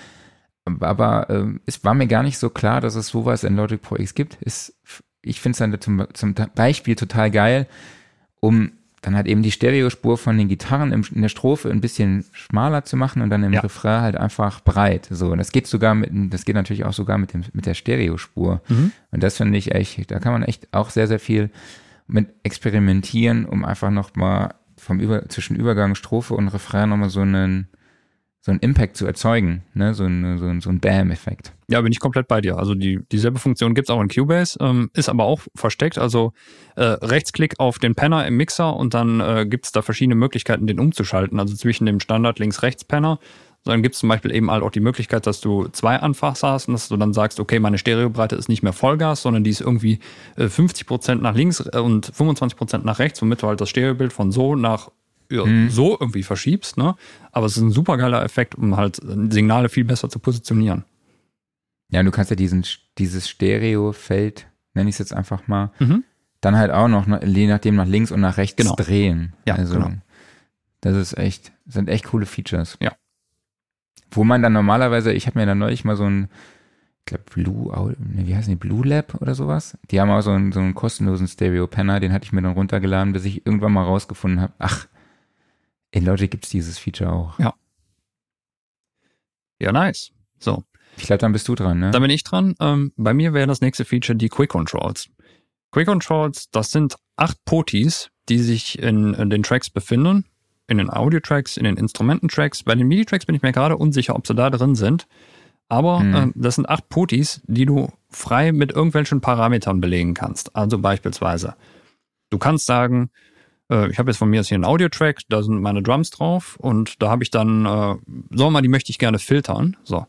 Aber ähm, es war mir gar nicht so klar, dass es sowas in Logic Pro X gibt. Ist, ich finde es dann zum, zum Beispiel total geil, um dann halt eben die Stereospur von den Gitarren in der Strophe ein bisschen schmaler zu machen und dann im Ja. Refrain halt einfach breit. So, und das geht sogar mit, das geht natürlich auch sogar mit dem, mit der Stereospur. Mhm. Und das finde ich echt, da kann man echt auch sehr, sehr viel mit experimentieren, um einfach nochmal vom Über, zwischen Übergang, Strophe und Refrain nochmal so einen, so einen Impact zu erzeugen, ne, so ein, so ein, so ein Bam-Effekt. Ja, bin ich komplett bei dir. Also die, dieselbe Funktion gibt's auch in Cubase, ähm, ist aber auch versteckt. Also äh, Rechtsklick auf den Penner im Mixer und dann äh, gibt's da verschiedene Möglichkeiten, den umzuschalten. Also zwischen dem Standard Links-Rechts-Penner. Dann gibt's zum Beispiel eben halt auch die Möglichkeit, dass du zwei Anfasser hast und dass du dann sagst, okay, meine Stereobreite ist nicht mehr Vollgas, sondern die ist irgendwie äh, 50% nach links äh, und 25% nach rechts, womit du halt das Stereobild von so nach ja, so irgendwie verschiebst. Ne? Aber es ist ein super geiler Effekt, um halt Signale viel besser zu positionieren. Ja, du kannst ja diesen, dieses Stereo-Feld, nenne ich es jetzt einfach mal, Mhm. dann halt auch noch, je nachdem, nach links und nach rechts Genau. drehen. Ja, also, genau. das ist echt, sind echt coole Features. Ja. Wo man dann normalerweise, ich habe mir dann neulich mal so ein, ich glaube Blue, wie heißen die, Blue Lab oder sowas? Die haben auch so einen, so einen kostenlosen Stereo-Penner, den hatte ich mir dann runtergeladen, bis ich irgendwann mal rausgefunden habe, ach, in Logic gibt's dieses Feature auch. Ja, nice. So, Ich glaube, dann bist du dran, ne? Dann bin ich dran. Ähm, bei mir wäre das nächste Feature die Quick Controls. Quick Controls, das sind acht Potis, die sich in, in den Tracks befinden. In den Audio-Tracks, in den Instrumententracks. Bei den MIDI-Tracks bin ich mir gerade unsicher, ob sie da drin sind. Aber Hm. ähm, das sind acht Potis, die du frei mit irgendwelchen Parametern belegen kannst. Also beispielsweise, du kannst sagen, äh, ich habe jetzt von mir jetzt hier einen Audio-Track, da sind meine Drums drauf und da habe ich dann, äh, sagen wir mal, die möchte ich gerne filtern. So,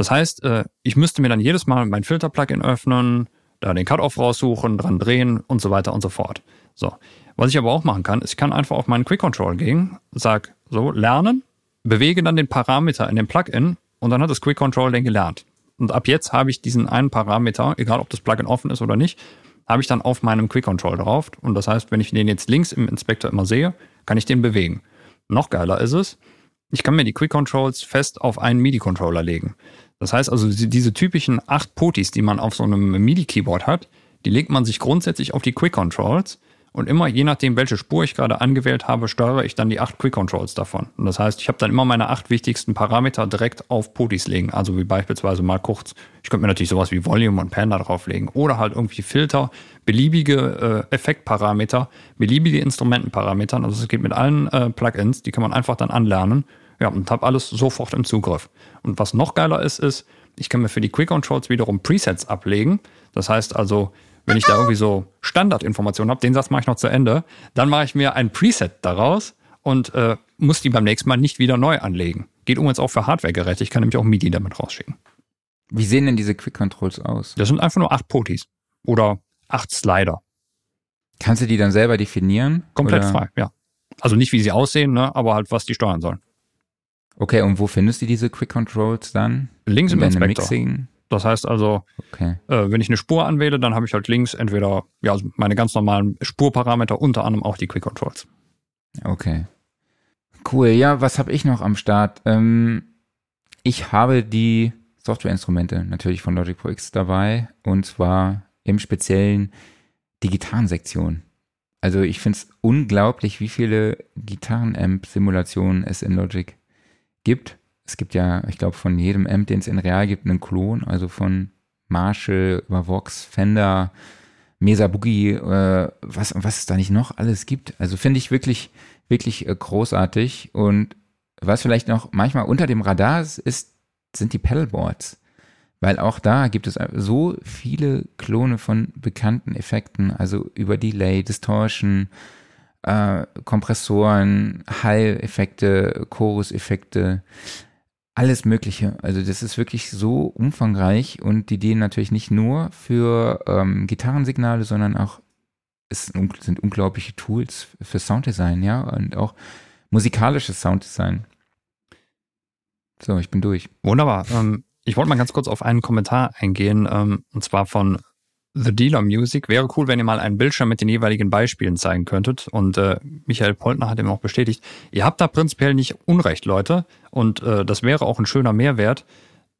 das heißt, äh, ich müsste mir dann jedes Mal mein Filter-Plugin öffnen, da den Cut-Off raussuchen, dran drehen und so weiter und so fort. So. Was ich aber auch machen kann, ist, ich kann einfach auf meinen Quick Control gehen, sag so, lernen, bewege dann den Parameter in dem Plugin und dann hat das Quick Control den gelernt. Und ab jetzt habe ich diesen einen Parameter, egal ob das Plugin offen ist oder nicht, habe ich dann auf meinem Quick Control drauf. Und das heißt, wenn ich den jetzt links im Inspektor immer sehe, kann ich den bewegen. Noch geiler ist es, ich kann mir die Quick Controls fest auf einen MIDI-Controller legen. Das heißt also, die- diese typischen acht Potis, die man auf so einem MIDI-Keyboard hat, die legt man sich grundsätzlich auf die Quick Controls und immer je nachdem, welche Spur ich gerade angewählt habe, steuere ich dann die acht Quick Controls davon. Und das heißt, ich habe dann immer meine acht wichtigsten Parameter direkt auf Potis legen. Also wie beispielsweise mal kurz, ich könnte mir natürlich sowas wie Volume und Pan da drauflegen oder halt irgendwie Filter, beliebige äh, Effektparameter, beliebige Instrumentenparameter. Also es geht mit allen äh, Plugins, die kann man einfach dann anlernen. Ja, und habe alles sofort im Zugriff. Und was noch geiler ist, ist, ich kann mir für die Quick Controls wiederum Presets ablegen. Das heißt also, wenn ich da irgendwie so Standardinformationen habe, den Satz mache ich noch zu Ende, dann mache ich mir ein Preset daraus und äh, muss die beim nächsten Mal nicht wieder neu anlegen. Geht übrigens auch für Hardware-Geräte. Ich kann nämlich auch MIDI damit rausschicken. Wie sehen denn diese Quick Controls aus? Das sind einfach nur acht Potis oder acht Slider. Kannst du die dann selber definieren? Komplett Oder- frei, ja. Also nicht, wie sie aussehen, ne, aber halt, was die steuern sollen. Okay, und wo findest du diese Quick Controls dann? Links im Inspektor. Mixing? Das heißt also, Okay. äh, wenn ich eine Spur anwähle, dann habe ich halt links entweder ja, also meine ganz normalen Spurparameter, unter anderem auch die Quick Controls. Okay. Cool. Ja, was habe ich noch am Start? Ähm, ich habe die Softwareinstrumente natürlich von Logic Pro X dabei und zwar im Speziellen die Gitarrensektion. Also ich finde es unglaublich, wie viele Gitarrenamp-Simulationen es in Logic gibt. Es gibt ja, ich glaube, von jedem Amp, den es in Real gibt, einen Klon, also von Marshall über Vox, Fender, Mesa Boogie, äh, was, was es da nicht noch alles gibt. Also finde ich wirklich, wirklich äh, großartig. Und was vielleicht noch manchmal unter dem Radar ist, ist sind die Pedalboards. Weil auch da gibt es so viele Klone von bekannten Effekten, also über Delay, Distortion, äh, Kompressoren, Hall-Effekte, Chorus-Effekte, alles Mögliche. Also das ist wirklich so umfangreich und die dienen natürlich nicht nur für ähm, Gitarrensignale, sondern auch es sind, unglaubliche Tools für Sounddesign, ja, und auch musikalisches Sounddesign. So, ich bin durch. Wunderbar. Ähm, ich wollte mal ganz kurz auf einen Kommentar eingehen, ähm, und zwar von The Dealer Music. Wäre cool, wenn ihr mal einen Bildschirm mit den jeweiligen Beispielen zeigen könntet. Und äh, Michael Poltner hat ihm auch bestätigt, ihr habt da prinzipiell nicht Unrecht, Leute. Und äh, das wäre auch ein schöner Mehrwert.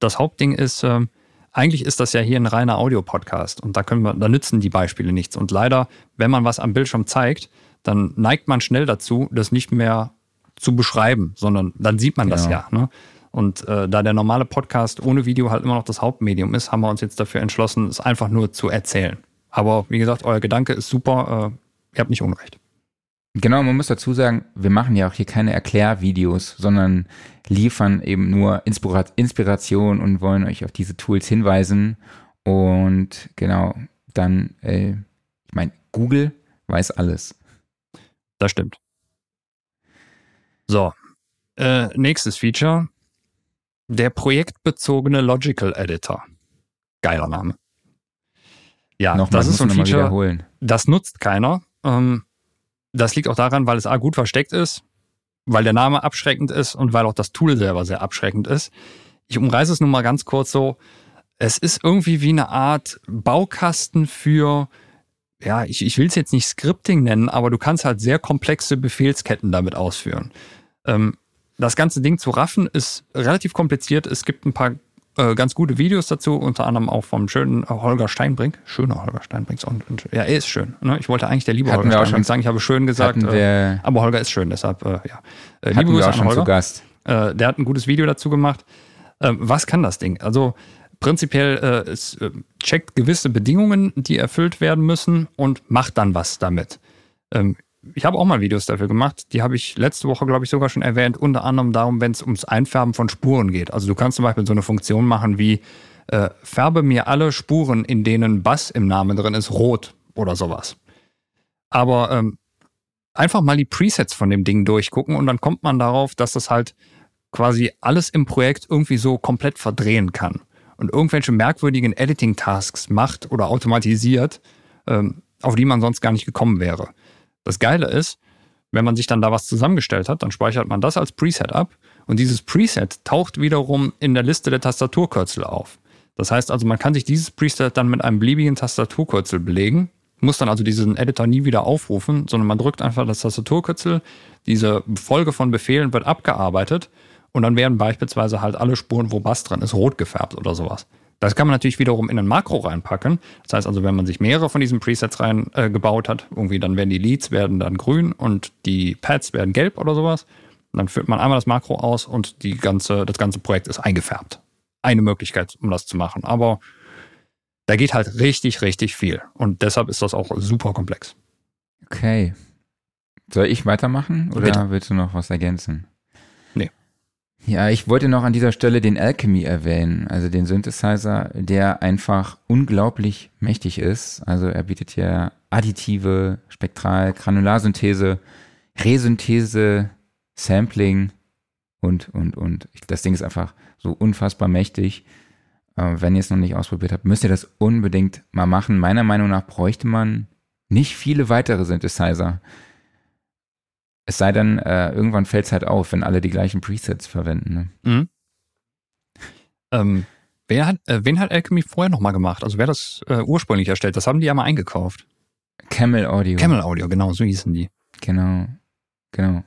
Das Hauptding ist, ähm, eigentlich ist das ja hier ein reiner Audio-Podcast und da können wir, da nützen die Beispiele nichts. Und leider, wenn man was am Bildschirm zeigt, dann neigt man schnell dazu, das nicht mehr zu beschreiben, sondern dann sieht man das Genau. ja. Ne? Und äh, da der normale Podcast ohne Video halt immer noch das Hauptmedium ist, haben wir uns jetzt dafür entschlossen, es einfach nur zu erzählen. Aber wie gesagt, euer Gedanke ist super, äh, ihr habt nicht Unrecht. Genau, man muss dazu sagen, wir machen ja auch hier keine Erklärvideos, sondern liefern eben nur Inspira Inspiration und wollen euch auf diese Tools hinweisen. Und genau, dann, äh, ich meine, Google weiß alles. Das stimmt. So, äh, nächstes Feature. Der projektbezogene Logical Editor. Geiler Name. Ja, Nochmal, das ist so ein Feature, wiederholen. das nutzt keiner. Ähm, das liegt auch daran, weil es A gut versteckt ist, weil der Name abschreckend ist und weil auch das Tool selber sehr abschreckend ist. Ich umreiße es nun mal ganz kurz so. Es ist irgendwie wie eine Art Baukasten für, ja, ich, ich will es jetzt nicht Scripting nennen, aber du kannst halt sehr komplexe Befehlsketten damit ausführen. Ähm, das ganze Ding zu raffen ist relativ kompliziert. Es gibt ein paar äh, ganz gute Videos dazu, unter anderem auch vom schönen Holger Steinbrink. Schöner Holger Steinbrink. Und, und, ja, er ist schön. Ne? Ich wollte eigentlich der liebe Hatten Holger Steinbrink schon- sagen. Ich habe schön gesagt, äh, aber Holger ist schön, deshalb, äh, ja. Äh, wir auch an schon Holger. zu Gast. Äh, der hat ein gutes Video dazu gemacht. Ähm, was kann das Ding? Also prinzipiell äh, es äh, checkt gewisse Bedingungen, die erfüllt werden müssen und macht dann was damit. Ähm, ich habe auch mal Videos dafür gemacht. Die habe ich letzte Woche, glaube ich, sogar schon erwähnt. Unter anderem darum, wenn es ums Einfärben von Spuren geht. Also du kannst zum Beispiel so eine Funktion machen wie äh, färbe mir alle Spuren, in denen Bass im Namen drin ist, rot oder sowas. Aber ähm, einfach mal die Presets von dem Ding durchgucken und dann kommt man darauf, dass das halt quasi alles im Projekt irgendwie so komplett verdrehen kann und irgendwelche merkwürdigen Editing-Tasks macht oder automatisiert, ähm, auf die man sonst gar nicht gekommen wäre. Das Geile ist, wenn man sich dann da was zusammengestellt hat, dann speichert man das als Preset ab und dieses Preset taucht wiederum in der Liste der Tastaturkürzel auf. Das heißt also, man kann sich dieses Preset dann mit einem beliebigen Tastaturkürzel belegen, muss dann also diesen Editor nie wieder aufrufen, sondern man drückt einfach das Tastaturkürzel, diese Folge von Befehlen wird abgearbeitet und dann werden beispielsweise halt alle Spuren, wo Bass drin ist, rot gefärbt oder sowas. Das kann man natürlich wiederum in ein Makro reinpacken. Das heißt also, wenn man sich mehrere von diesen Presets rein äh, gebaut hat, irgendwie dann werden die Leads werden dann grün und die Pads werden gelb oder sowas. Und dann führt man einmal das Makro aus und die ganze, das ganze Projekt ist eingefärbt. Eine Möglichkeit, um das zu machen. Aber da geht halt richtig, richtig viel. Und deshalb ist das auch super komplex. Okay. Soll ich weitermachen oder Bitte. willst du noch was ergänzen? Ja, ich wollte noch an dieser Stelle den Alchemy erwähnen, also den Synthesizer, der einfach unglaublich mächtig ist. Also er bietet ja additive, Spektral, Granularsynthese, Resynthese, Sampling und, und, und. Das Ding ist einfach so unfassbar mächtig. Wenn ihr es noch nicht ausprobiert habt, müsst ihr das unbedingt mal machen. Meiner Meinung nach bräuchte man nicht viele weitere Synthesizer. Es sei denn, äh, irgendwann fällt es halt auf, wenn alle die gleichen Presets verwenden. Ne? Mhm. Ähm, wer hat, äh, wen hat Alchemy vorher nochmal gemacht? Also wer das äh, ursprünglich erstellt? Das haben die ja mal eingekauft. Camel Audio. Camel Audio, genau, so hießen die. Genau. Genau.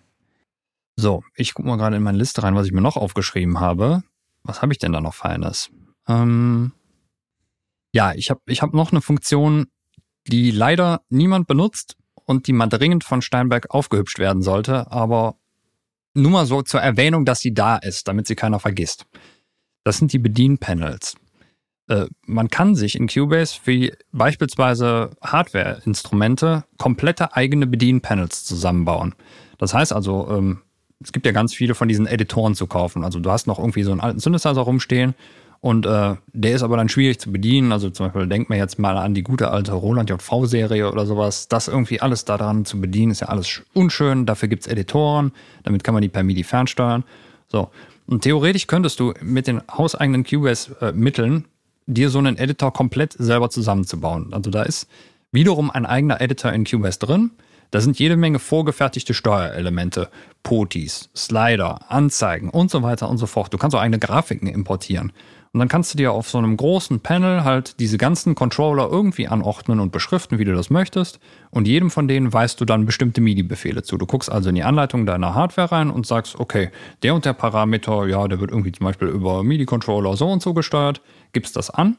So, ich gucke mal gerade in meine Liste rein, was ich mir noch aufgeschrieben habe. Was habe ich denn da noch Feines? Ähm, ja, ich habe ich hab noch eine Funktion, die leider niemand benutzt und die mal dringend von Steinberg aufgehübscht werden sollte, aber nur mal so zur Erwähnung, dass sie da ist, damit sie keiner vergisst. Das sind die Bedienpanels. Äh, man kann sich in Cubase für beispielsweise Hardware-Instrumente komplette eigene Bedienpanels zusammenbauen. Das heißt also, ähm, es gibt ja ganz viele von diesen Editoren zu kaufen. Also du hast noch irgendwie so einen alten Synthesizer rumstehen und äh, der ist aber dann schwierig zu bedienen. Also zum Beispiel denkt man jetzt mal an die gute alte Roland JV-Serie oder sowas. Das irgendwie alles daran zu bedienen, ist ja alles sch- unschön. Dafür gibt's Editoren, damit kann man die per MIDI fernsteuern. So. Und theoretisch könntest du mit den hauseigenen Cubase-Mitteln dir so einen Editor komplett selber zusammenzubauen. Also da ist wiederum ein eigener Editor in Cubase drin. Da sind jede Menge vorgefertigte Steuerelemente, Potis, Slider, Anzeigen und so weiter und so fort. Du kannst auch eigene Grafiken importieren. Und dann kannst du dir auf so einem großen Panel halt diese ganzen Controller irgendwie anordnen und beschriften, wie du das möchtest. Und jedem von denen weißt du dann bestimmte MIDI-Befehle zu. Du guckst also in die Anleitung deiner Hardware rein und sagst, okay, der und der Parameter, ja, der wird irgendwie zum Beispiel über MIDI-Controller so und so gesteuert, gibst das an.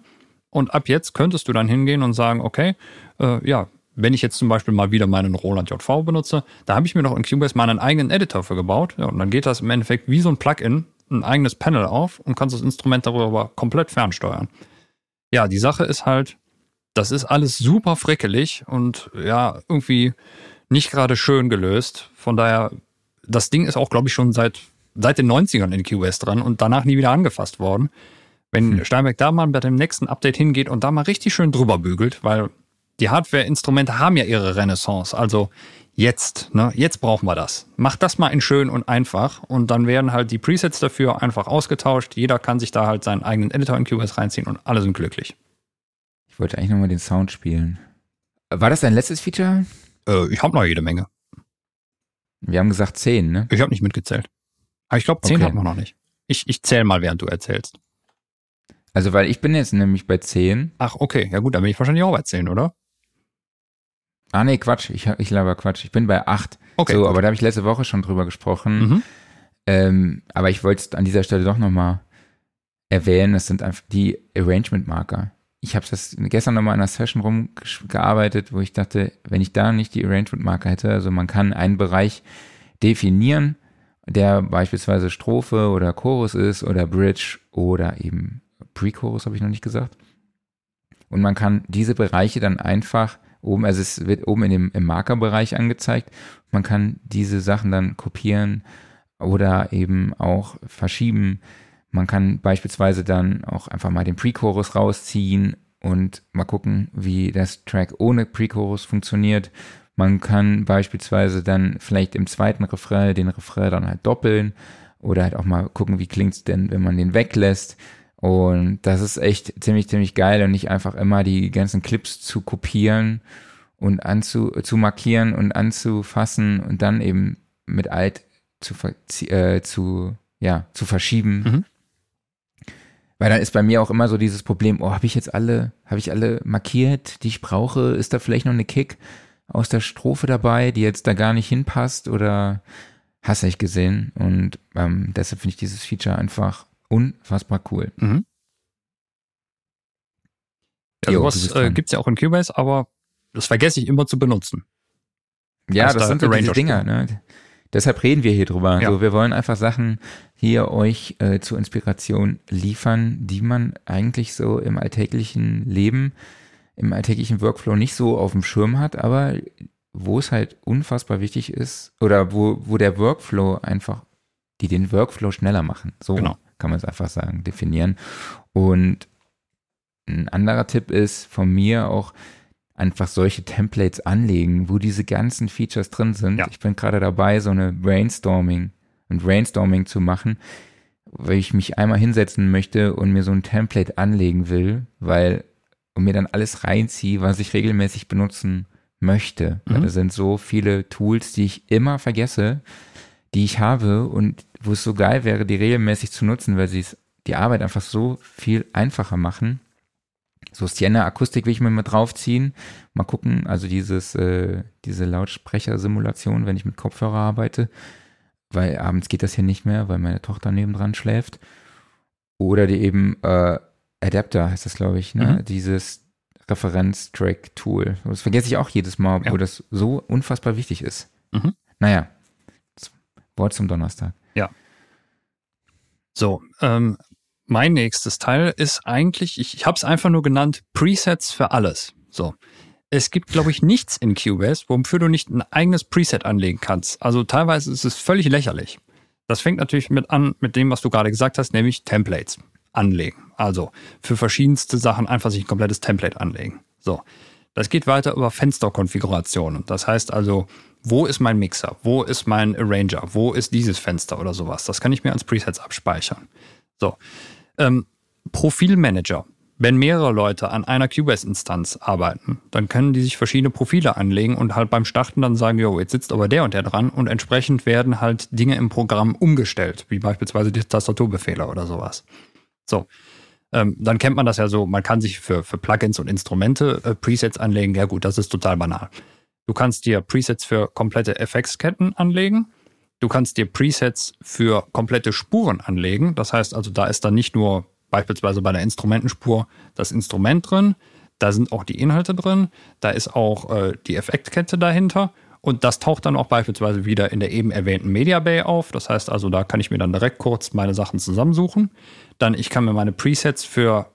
Und ab jetzt könntest du dann hingehen und sagen, okay, äh, ja, wenn ich jetzt zum Beispiel mal wieder meinen Roland JV benutze, da habe ich mir noch in Cubase mal einen eigenen Editor für gebaut. Ja, und dann geht das im Endeffekt wie so ein Plugin, ein eigenes Panel auf und kannst das Instrument darüber komplett fernsteuern. Ja, die Sache ist halt, das ist alles super frickelig und ja, irgendwie nicht gerade schön gelöst. Von daher, das Ding ist auch, glaube ich, schon seit, seit den 90ern in Cubase dran und danach nie wieder angefasst worden. Wenn Hm. Steinberg da mal bei dem nächsten Update hingeht und da mal richtig schön drüber bügelt, weil die Hardware-Instrumente haben ja ihre Renaissance. Also jetzt, ne, jetzt brauchen wir das. Macht das mal in schön und einfach und dann werden halt die Presets dafür einfach ausgetauscht. Jeder kann sich da halt seinen eigenen Editor in Cubase reinziehen und alle sind glücklich. Ich wollte eigentlich nochmal den Sound spielen. War das dein letztes Feature? Äh, ich habe noch jede Menge. Wir haben gesagt 10, ne? Ich habe nicht mitgezählt. Aber ich glaube, 10 Okay. hatten wir noch nicht. Ich, ich zähle mal, während du erzählst. Also, weil ich bin jetzt nämlich bei 10. Ach, okay. Ja gut, dann bin ich wahrscheinlich auch bei 10, oder? Ah, nee, Quatsch. Ich, ich laber Quatsch. Ich bin bei 8. Okay. so, gut. aber da habe ich letzte Woche schon drüber gesprochen. mhm. Ähm, aber ich wollte es an dieser Stelle doch nochmal erwähnen, das sind einfach die Arrangement-Marker. Ich habe das gestern nochmal in einer Session rumgearbeitet, wo ich dachte, wenn ich da nicht die Arrangement-Marker hätte, also man kann einen Bereich definieren, der beispielsweise Strophe oder Chorus ist oder Bridge oder eben Pre-Chorus, habe ich noch nicht gesagt. Und man kann diese Bereiche dann einfach oben, also es wird oben in dem, im Markerbereich angezeigt. Man kann diese Sachen dann kopieren oder eben auch verschieben. Man kann beispielsweise dann auch einfach mal den Pre-Chorus rausziehen und mal gucken, wie das Track ohne Pre-Chorus funktioniert. Man kann beispielsweise dann vielleicht im zweiten Refrain den Refrain dann halt doppeln oder halt auch mal gucken, wie klingt's denn, wenn man den weglässt. Und das ist echt ziemlich, ziemlich geil und nicht einfach immer die ganzen Clips zu kopieren und anzu, zu markieren und anzufassen und dann eben mit Alt zu, äh, zu, ja, zu verschieben. Mhm. Weil dann ist bei mir auch immer so dieses Problem, oh, habe ich jetzt alle, habe ich alle markiert, die ich brauche? Ist da vielleicht noch eine Kick? aus der Strophe dabei, die jetzt da gar nicht hinpasst oder hast du nicht gesehen. Und ähm, deshalb finde ich dieses Feature einfach unfassbar cool. Mhm. Ja, jo, sowas äh, gibt es ja auch in Cubase, aber das vergesse ich immer zu benutzen. Ja, das da sind so diese Dinger. Ne? Deshalb reden wir hier drüber. Ja. So, wir wollen einfach Sachen hier euch äh, zur Inspiration liefern, die man eigentlich so im alltäglichen Leben im alltäglichen Workflow nicht so auf dem Schirm hat, aber wo es halt unfassbar wichtig ist oder wo, wo der Workflow einfach, die den Workflow schneller machen. So genau. Kann man es einfach sagen, definieren. Und ein anderer Tipp ist von mir auch einfach solche Templates anlegen, wo diese ganzen Features drin sind. Ja. Ich bin gerade dabei, so eine Brainstorming, ein Brainstorming zu machen, weil ich mich einmal hinsetzen möchte und mir so ein Template anlegen will, weil und mir dann alles reinziehe, was ich regelmäßig benutzen möchte. Mhm. Da sind so viele Tools, die ich immer vergesse, die ich habe und wo es so geil wäre, die regelmäßig zu nutzen, weil sie die Arbeit einfach so viel einfacher machen. So Sienna Akustik will ich mir mal draufziehen. Mal gucken, also dieses, äh, diese Lautsprechersimulation, wenn ich mit Kopfhörer arbeite, weil abends geht das hier nicht mehr, weil meine Tochter nebendran schläft. Oder die eben äh, Adapter heißt das, glaube ich, ne? Mhm. Dieses Referenz-Track-Tool. Das vergesse ich auch jedes Mal, ja. wo das so unfassbar wichtig ist. Mhm. Naja, Wort zum Donnerstag. Ja. So, ähm, mein nächstes Teil ist eigentlich, ich, ich habe es einfach nur genannt, Presets für alles. So. Es gibt, glaube ich, nichts in Cubase, wofür du nicht ein eigenes Preset anlegen kannst. Also teilweise ist es völlig lächerlich. Das fängt natürlich mit an mit dem, was du gerade gesagt hast, nämlich Templates anlegen. Also für verschiedenste Sachen einfach sich ein komplettes Template anlegen. So. Das geht weiter über Fensterkonfigurationen. Das heißt also, wo ist mein Mixer? Wo ist mein Arranger? Wo ist dieses Fenster oder sowas? Das kann ich mir als Presets abspeichern. So. Ähm, Profilmanager. Wenn mehrere Leute an einer Cubase-Instanz arbeiten, dann können die sich verschiedene Profile anlegen und halt beim Starten dann sagen, jo, jetzt sitzt aber der und der dran und entsprechend werden halt Dinge im Programm umgestellt, wie beispielsweise die Tastaturbefehle oder sowas. So. Ähm, dann kennt man das ja so, man kann sich für, für Plugins und Instrumente äh, Presets anlegen. Ja gut, das ist total banal. Du kannst dir Presets für komplette Effektsketten anlegen. Du kannst dir Presets für komplette Spuren anlegen. Das heißt also, da ist dann nicht nur beispielsweise bei der Instrumentenspur das Instrument drin, da sind auch die Inhalte drin, da ist auch äh, die Effektkette dahinter und das taucht dann auch beispielsweise wieder in der eben erwähnten Media Bay auf. Das heißt also, da kann ich mir dann direkt kurz meine Sachen zusammensuchen. Dann, ich kann mir meine Presets für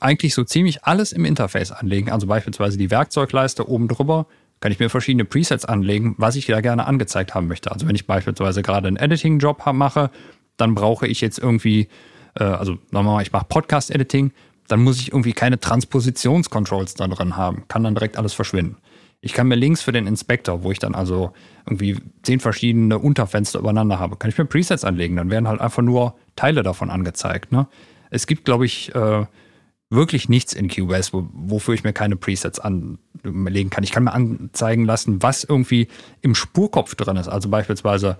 eigentlich so ziemlich alles im Interface anlegen. Also beispielsweise die Werkzeugleiste oben drüber kann ich mir verschiedene Presets anlegen, was ich da gerne angezeigt haben möchte. Also wenn ich beispielsweise gerade einen Editing-Job mache, dann brauche ich jetzt irgendwie, äh, also nochmal, ich mache Podcast-Editing, dann muss ich irgendwie keine Transpositionscontrols da drin haben. Kann dann direkt alles verschwinden. Ich kann mir links für den Inspektor, wo ich dann also irgendwie zehn verschiedene Unterfenster übereinander habe, kann ich mir Presets anlegen. Dann werden halt einfach nur Teile davon angezeigt. Ne? Es gibt, glaube ich, äh, wirklich nichts in QoS, wo, wofür ich mir keine Presets anlegen kann. Ich kann mir anzeigen lassen, was irgendwie im Spurkopf drin ist. Also beispielsweise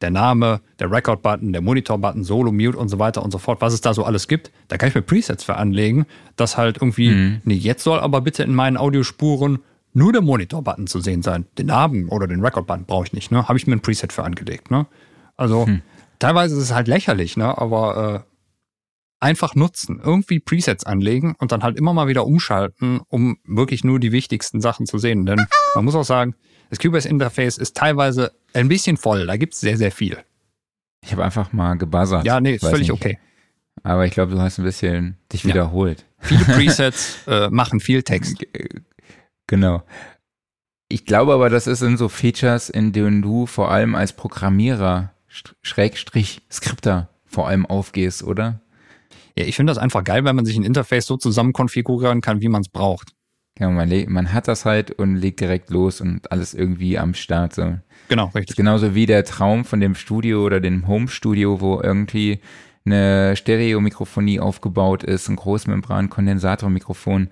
der Name, der Record-Button, der Monitor-Button, Solo, Mute und so weiter und so fort, was es da so alles gibt. Da kann ich mir Presets für anlegen, dass halt irgendwie, mhm. nee, jetzt soll aber bitte in meinen Audiospuren nur der Monitor-Button zu sehen sein. Den Namen oder den Record-Button brauche ich nicht, ne? Habe ich mir ein Preset für angelegt, ne? Also hm. teilweise ist es halt lächerlich, ne? Aber äh, einfach nutzen. Irgendwie Presets anlegen und dann halt immer mal wieder umschalten, um wirklich nur die wichtigsten Sachen zu sehen. Denn man muss auch sagen, das Cubase-Interface ist teilweise ein bisschen voll. Da gibt's sehr, sehr viel. Ich habe einfach mal gebuzzert. Ja, nee, ist völlig nicht. okay. Aber ich glaube, du hast ein bisschen dich Ja. wiederholt. Viele Presets äh, machen viel Text. Genau. Ich glaube aber, das sind so Features, in denen du vor allem als Programmierer, Sch- Schrägstrich, Skripter vor allem aufgehst, oder? Ja, ich finde das einfach geil, wenn man sich ein Interface so zusammen konfigurieren kann, wie man es braucht. Ja, man, man hat das halt und legt direkt los und alles irgendwie am Start. So. Genau, ist richtig. genauso wie der Traum von dem Studio oder dem Home-Studio, wo irgendwie eine Stereomikrofonie aufgebaut ist, ein Großmembran-Kondensatormikrofon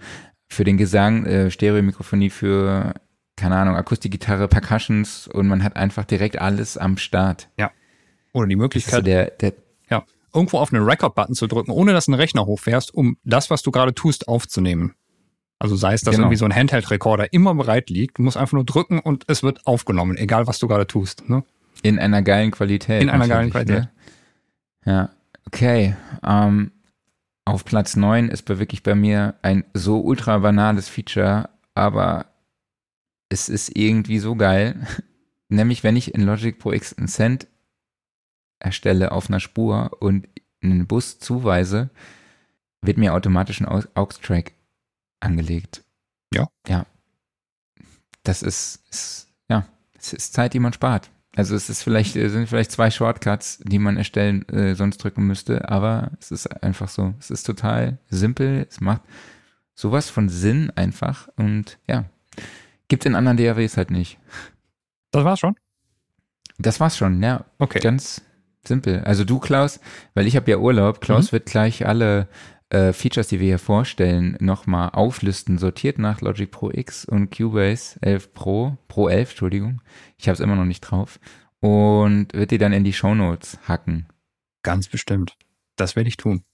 für den Gesang, äh, Stereomikrofonie für, keine Ahnung, Akustikgitarre, Percussions und man hat einfach direkt alles am Start. Oder die Möglichkeit, der, der, ja, irgendwo auf einen Record-Button zu drücken, ohne dass ein Rechner hochfährst, um das, was du gerade tust, aufzunehmen. Also sei es, dass Genau. irgendwie so ein Handheld-Recorder immer bereit liegt, du musst einfach nur drücken und es wird aufgenommen, egal was du gerade tust. Ne? in einer geilen Qualität. In einer geilen natürlich, Qualität. Ne? Ja, okay. Ähm, auf Platz 9 ist bei wirklich bei mir ein so ultra banales Feature, aber es ist irgendwie so geil. Nämlich, wenn ich in Logic Pro X einen Cent erstelle auf einer Spur und einen Bus zuweise, wird mir automatisch ein Aux- Aux-Track angelegt. Ja. Ja. Das ist, ist, ja, es ist Zeit, die man spart. Also es ist vielleicht, äh, sind vielleicht zwei Shortcuts, die man erstellen, äh, sonst drücken müsste, aber es ist einfach so. Es ist total simpel, es macht sowas von Sinn einfach und ja. Gibt in anderen DAWs halt nicht. Das war's schon? Das war's schon, ja. Okay. Ganz simpel. Also du, Klaus, weil ich habe ja Urlaub, Klaus wird gleich alle äh, Features, die wir hier vorstellen, nochmal auflisten, sortiert nach Logic Pro X und Cubase 11 Pro, Pro 11, Entschuldigung. Ich habe es immer noch nicht drauf. Und wird die dann in die Shownotes hacken. Ganz bestimmt. Das werde ich tun.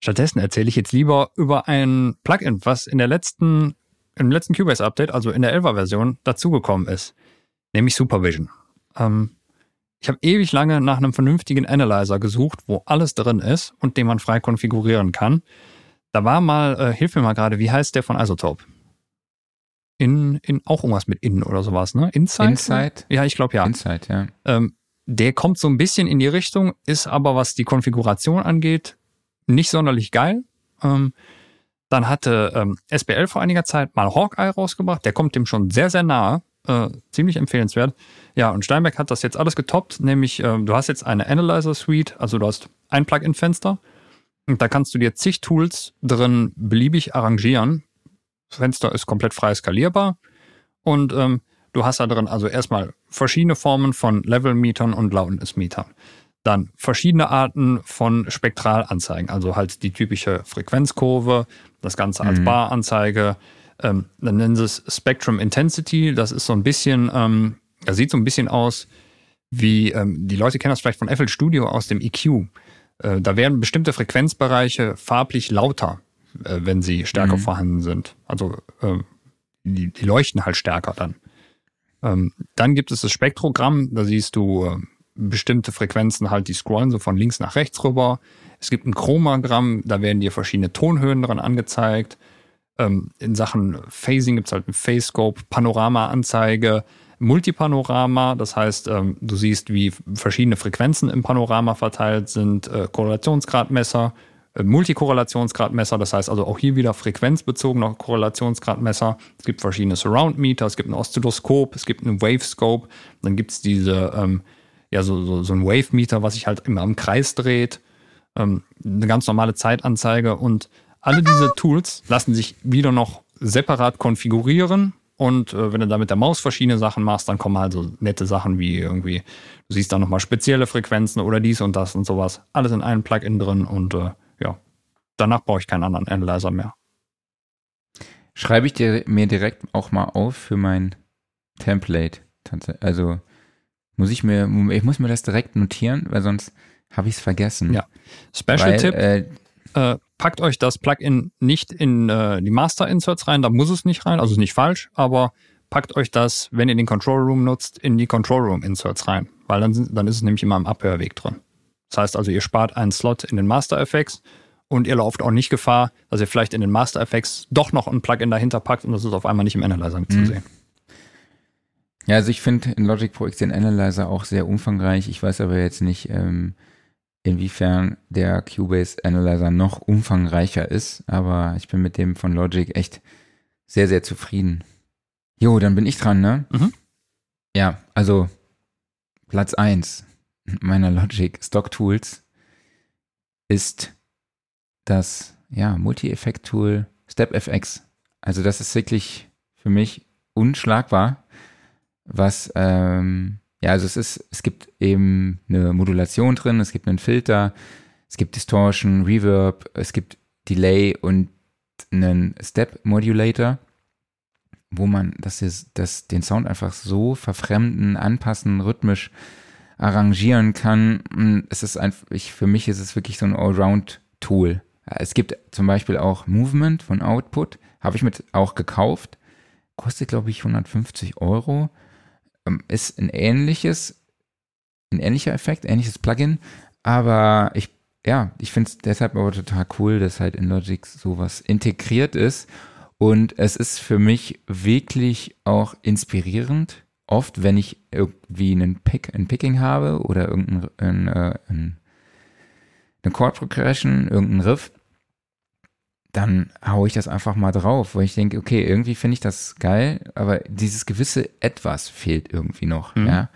Stattdessen erzähle ich jetzt lieber über ein Plugin, was in der letzten, im letzten Cubase-Update, also in der 11er-Version, dazugekommen ist. Nämlich Supervision. Ähm, ich habe ewig lange nach einem vernünftigen Analyzer gesucht, wo alles drin ist und den man frei konfigurieren kann. Da war mal, äh, hilf mir mal gerade, wie heißt der von Isotope? In, in, auch irgendwas mit Innen oder sowas, ne? Inside? Inside? Ja, ich glaube ja. Inside, ja. Ähm, der kommt so ein bisschen in die Richtung, ist aber, was die Konfiguration angeht, nicht sonderlich geil. Ähm, dann hatte ähm, SBL vor einiger Zeit mal Hawkeye rausgebracht. Der kommt dem schon sehr, sehr nahe. Äh, ziemlich empfehlenswert. Ja, und Steinberg hat das jetzt alles getoppt, nämlich ähm, du hast jetzt eine Analyzer Suite, also du hast ein Plugin-Fenster und da kannst du dir zig Tools drin beliebig arrangieren. Das Fenster ist komplett frei skalierbar und ähm, du hast da drin also erstmal verschiedene Formen von Levelmetern und Loudness-Metern. Dann verschiedene Arten von Spektralanzeigen, also halt die typische Frequenzkurve, das Ganze als Mhm. Baranzeige. Ähm, dann nennen sie es Spectrum Intensity. Das ist so ein bisschen, ähm, das sieht so ein bisschen aus wie, ähm, die Leute kennen das vielleicht von FL Studio aus dem EQ. Äh, da werden bestimmte Frequenzbereiche farblich lauter, äh, wenn sie stärker Mhm. vorhanden sind. Also äh, die, die leuchten halt stärker dann. Ähm, dann gibt es das Spektrogramm, da siehst du äh, bestimmte Frequenzen halt, die scrollen so von links nach rechts rüber. Es gibt ein Chromagramm, da werden dir verschiedene Tonhöhen dran angezeigt. Ähm, in Sachen Phasing gibt es halt ein Phase-Scope, Panorama-Anzeige, Multipanorama, das heißt, ähm, du siehst, wie verschiedene Frequenzen im Panorama verteilt sind, äh, Korrelationsgradmesser, äh, Multikorrelationsgradmesser, das heißt also auch hier wieder frequenzbezogener Korrelationsgradmesser. Es gibt verschiedene Surround-Meter, es gibt ein Oszilloskop, es gibt einen Wave-Scope, dann gibt es diese, ähm, ja, so, so, so ein Wave-Meter, was sich halt immer im Kreis dreht, ähm, eine ganz normale Zeitanzeige und alle diese Tools lassen sich wieder noch separat konfigurieren. Und äh, wenn du da mit der Maus verschiedene Sachen machst, dann kommen halt so nette Sachen wie irgendwie, du siehst da nochmal spezielle Frequenzen oder dies und das und sowas. Alles in einem Plugin drin und äh, ja, danach brauche ich keinen anderen Analyzer mehr. Schreibe ich dir, mir direkt auch mal auf für mein Template. Also muss ich mir, ich muss mir das direkt notieren, weil sonst habe ich es vergessen. Ja. Special Tipp, Äh, äh, packt euch das Plugin nicht in äh, die Master Inserts rein, da muss es nicht rein, also ist nicht falsch, aber packt euch das, wenn ihr den Control Room nutzt, in die Control Room Inserts rein, weil dann, dann ist es nämlich immer im Abhörweg drin. Das heißt also, ihr spart einen Slot in den Master Effects und ihr lauft auch nicht Gefahr, dass ihr vielleicht in den Master Effects doch noch ein Plugin dahinter packt und das ist auf einmal nicht im Analyzer Mhm. zu sehen. Ja, also ich finde in Logic Pro X den Analyzer auch sehr umfangreich. Ich weiß aber jetzt nicht, ähm, inwiefern der Cubase Analyzer noch umfangreicher ist, aber ich bin mit dem von Logic echt sehr, sehr zufrieden. Jo, dann bin ich dran, ne? Mhm. Ja, also Platz eins meiner Logic Stock Tools ist das ja, Multi-Effekt-Tool StepFX. Also das ist wirklich für mich unschlagbar, was ähm, ja, also es ist, es gibt eben eine Modulation drin, es gibt einen Filter, es gibt Distortion, Reverb, es gibt Delay und einen Step Modulator, wo man das, ist, das den Sound einfach so verfremden, anpassen, rhythmisch arrangieren kann. Es ist einfach, für mich ist es wirklich so ein Allround-Tool. Es gibt zum Beispiel auch Movement von Output, habe ich mit auch gekauft, kostet glaube ich 150 Euro, ist ein ähnliches, ein ähnlicher Effekt, ähnliches Plugin, aber ich, ja, ich finde es deshalb aber total cool, dass halt in Logic sowas integriert ist und es ist für mich wirklich auch inspirierend. Oft, wenn ich irgendwie einen Pick, ein Picking habe oder irgendein ein, äh, ein, eine Chord Progression, irgendein Riff, dann haue ich das einfach mal drauf, weil ich denke, okay, irgendwie finde ich das geil, aber dieses gewisse Etwas fehlt irgendwie noch, Mhm. ja.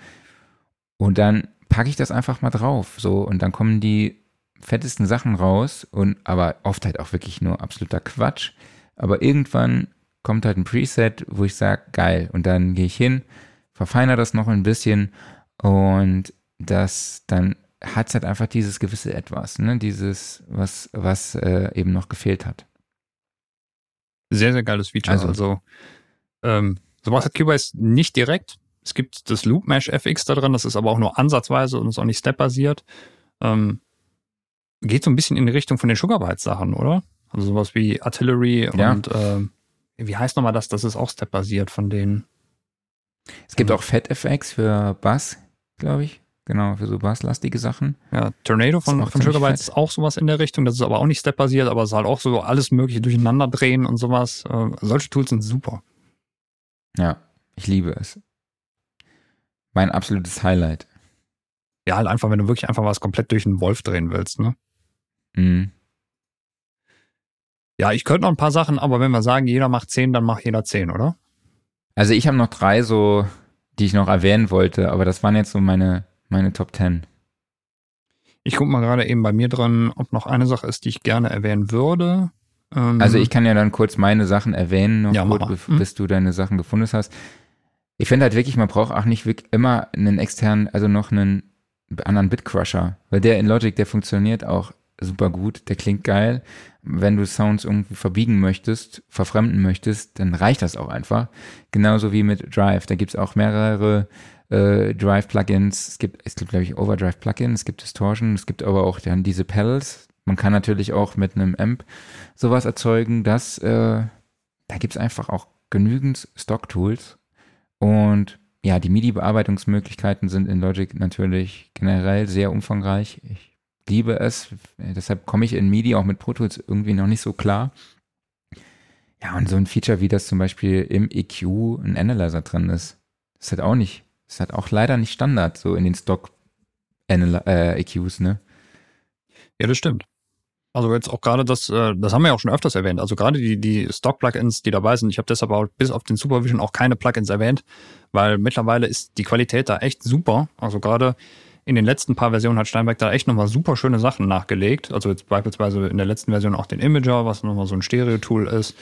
Und dann packe ich das einfach mal drauf, so, und dann kommen die fettesten Sachen raus und aber oft halt auch wirklich nur absoluter Quatsch. Aber irgendwann kommt halt ein Preset, wo ich sage, geil, und dann gehe ich hin, verfeiner das noch ein bisschen und das dann hat es halt einfach dieses gewisse Etwas, ne? Dieses, was, was äh, eben noch gefehlt hat. Sehr, sehr geiles Feature. Also- Also, ähm, sowas hat Cubase nicht direkt. Es gibt das Loop Mesh FX da drin, das ist aber auch nur ansatzweise und ist auch nicht step-basiert. Ähm, geht so ein bisschen in die Richtung von den Sugarbytes Sachen, oder? Also sowas wie Artillery Ja. und ähm, wie heißt nochmal das? Das ist auch step-basiert von denen. Es gibt Mhm. auch FetFX für Bass, glaube ich. Genau, für so basslastige Sachen. Ja, Tornado von, von fett. ist auch sowas in der Richtung. Das ist aber auch nicht step-basiert, aber es ist halt auch so alles mögliche durcheinander drehen und sowas. Äh, solche Tools sind super. Ja, ich liebe es. Mein absolutes Highlight. Ja, halt einfach, wenn du wirklich einfach was komplett durch den Wolf drehen willst, ne? Mhm. Ja, ich könnte noch ein paar Sachen, aber wenn wir sagen, jeder macht zehn, dann macht jeder zehn, oder? Also ich habe noch drei so, die ich noch erwähnen wollte, aber das waren jetzt so meine, meine Top Ten. Ich gucke mal gerade eben bei mir dran, ob noch eine Sache ist, die ich gerne erwähnen würde. Ähm, Also ich kann ja dann kurz meine Sachen erwähnen, noch Ja, bef- Mhm. bis du deine Sachen gefunden hast. Ich finde halt wirklich, man braucht auch nicht wirklich immer einen externen, also noch einen anderen Bitcrusher, weil der in Logic, der funktioniert auch super gut, der klingt geil. Wenn du Sounds irgendwie verbiegen möchtest, verfremden möchtest, dann reicht das auch einfach. Genauso wie mit Drive, da gibt's auch mehrere äh, Drive-Plugins. Es gibt, es gibt, glaube ich, Overdrive-Plugins, es gibt Distortion, es gibt aber auch dann diese Pedals. Man kann natürlich auch mit einem Amp sowas erzeugen, dass äh, da gibt's einfach auch genügend Stock-Tools. Und ja, die MIDI-Bearbeitungsmöglichkeiten sind in Logic natürlich generell sehr umfangreich. Ich liebe es. Deshalb komme ich in MIDI auch mit Pro Tools irgendwie noch nicht so klar. Ja, und so ein Feature wie das zum Beispiel im EQ ein Analyzer drin ist, ist halt auch nicht, ist halt auch leider nicht Standard, so in den Stock Anal äh, ne? Ja, das stimmt. Also jetzt auch gerade das, äh, das haben wir ja auch schon öfters erwähnt. Also gerade die, die Stock-Plugins, die dabei sind. Ich habe deshalb auch bis auf den Supervision auch keine Plugins erwähnt, weil mittlerweile ist die Qualität da echt super. Also gerade in den letzten paar Versionen hat Steinberg da echt nochmal super schöne Sachen nachgelegt. Also jetzt beispielsweise in der letzten Version auch den Imager, was nochmal so ein Stereo-Tool ist.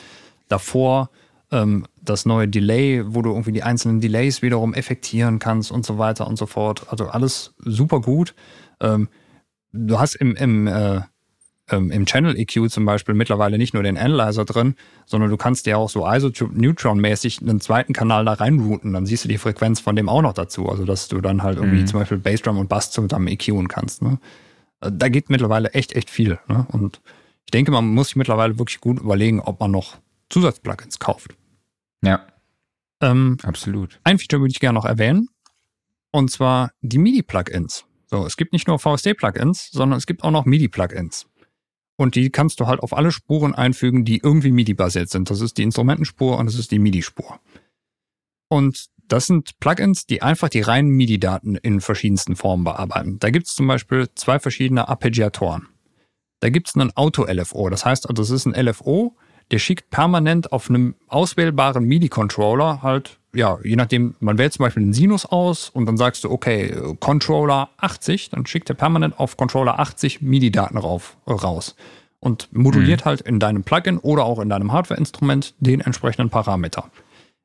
Davor ähm, das neue Delay, wo du irgendwie die einzelnen Delays wiederum effektieren kannst und so weiter und so fort. Also alles super gut. Ähm, du hast im, im, äh, ähm, im Channel EQ zum Beispiel mittlerweile nicht nur den Analyzer drin, sondern du kannst dir auch so Isotope-Neutron-mäßig einen zweiten Kanal da reinrouten. Dann siehst du die Frequenz von dem auch noch dazu. Also dass du dann halt irgendwie Mhm. zum Beispiel Bassdrum und Bass zusammen EQen kannst. Ne? Äh, Da geht mittlerweile echt, echt viel. Ne? Und ich denke, man muss sich mittlerweile wirklich gut überlegen, ob man noch Zusatzplugins kauft. Ja, Ähm, absolut. ein Feature würde ich gerne noch erwähnen. Und zwar die MIDI-Plugins. So, es gibt nicht nur VST-Plugins, sondern es gibt auch noch MIDI-Plugins. Und die kannst du halt auf alle Spuren einfügen, die irgendwie MIDI-basiert sind. Das ist die Instrumentenspur und das ist die MIDI-Spur. Und das sind Plugins, die einfach die reinen MIDI-Daten in verschiedensten Formen bearbeiten. Da gibt es zum Beispiel zwei verschiedene Arpeggiatoren. Da gibt es einen Auto-LFO. Das heißt, also das ist ein LFO, der schickt permanent auf einem auswählbaren MIDI-Controller halt, ja, je nachdem, man wählt zum Beispiel den Sinus aus und dann sagst du, okay, Controller 80, dann schickt er permanent auf Controller 80 MIDI-Daten raus und moduliert mhm. halt in deinem Plugin oder auch in deinem Hardware-Instrument den entsprechenden Parameter.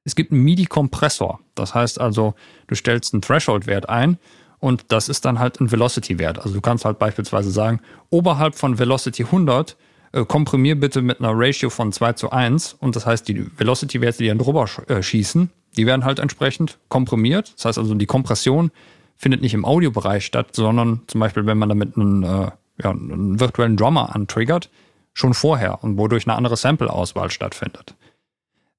Es gibt einen MIDI-Kompressor. Das heißt also, du stellst einen Threshold-Wert ein und das ist dann halt ein Velocity-Wert. Also du kannst halt beispielsweise sagen, oberhalb von Velocity 100 äh, komprimier bitte mit einer Ratio von 2 zu 1 und das heißt, die Velocity-Werte, die dann drüber äh, schießen, die werden halt entsprechend komprimiert. Das heißt also, die Kompression findet nicht im Audiobereich statt, sondern zum Beispiel, wenn man damit einen, äh, ja, einen virtuellen Drummer antriggert, schon vorher und wodurch eine andere Sample-Auswahl stattfindet.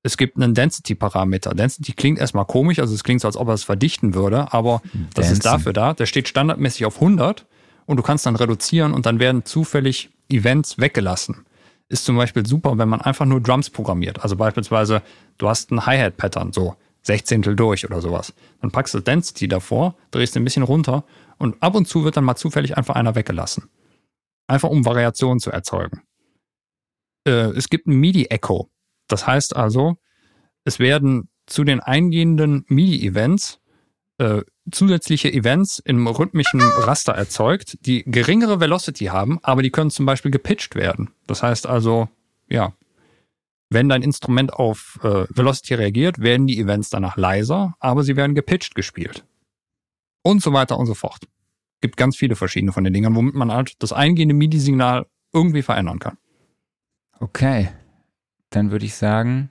Es gibt einen Density-Parameter. Density klingt erstmal komisch, also es klingt so, als ob er es verdichten würde, aber Dancing. das ist dafür da. Der steht standardmäßig auf 100 und du kannst dann reduzieren und dann werden zufällig Events weggelassen. Ist zum Beispiel super, wenn man einfach nur Drums programmiert. Also beispielsweise, du hast ein Hi-Hat-Pattern, so Sechzehntel durch oder sowas. Dann packst du Density davor, drehst ein bisschen runter und ab und zu wird dann mal zufällig einfach einer weggelassen. Einfach um Variationen zu erzeugen. Äh, es gibt ein MIDI-Echo. Das heißt also, es werden zu den eingehenden MIDI-Events äh, zusätzliche Events im rhythmischen Raster erzeugt, die geringere Velocity haben, aber die können zum Beispiel gepitcht werden. Das heißt also, ja, wenn dein Instrument auf äh, Velocity reagiert, werden die Events danach leiser, aber sie werden gepitcht gespielt. Und so weiter und so fort. Gibt ganz viele verschiedene von den Dingern, womit man halt das eingehende MIDI-Signal irgendwie verändern kann. Okay dann würde ich sagen,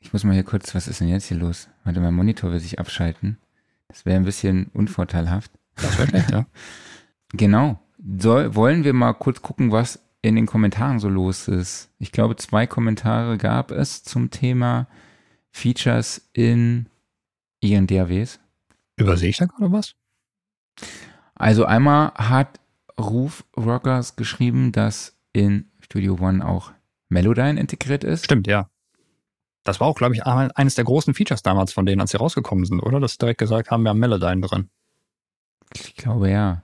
ich muss mal hier kurz, was ist denn jetzt hier los? Warte, mein Monitor will sich abschalten. Das wäre ein bisschen unvorteilhaft. Das wäre schlecht, ja. Genau. Soll, wollen wir mal kurz gucken, was in den Kommentaren so los ist? Ich glaube, zwei Kommentare gab es zum Thema Features in ihren DAWs. Übersehe ich da gerade was? Also einmal hat Ruf Rockers geschrieben, dass in Studio One auch Melodyne integriert ist. Stimmt, ja. Das war auch, glaube ich, eines der großen Features damals von denen, als sie rausgekommen sind, oder? Dass sie direkt gesagt haben, wir haben Melodyne drin. Ich glaube, ja.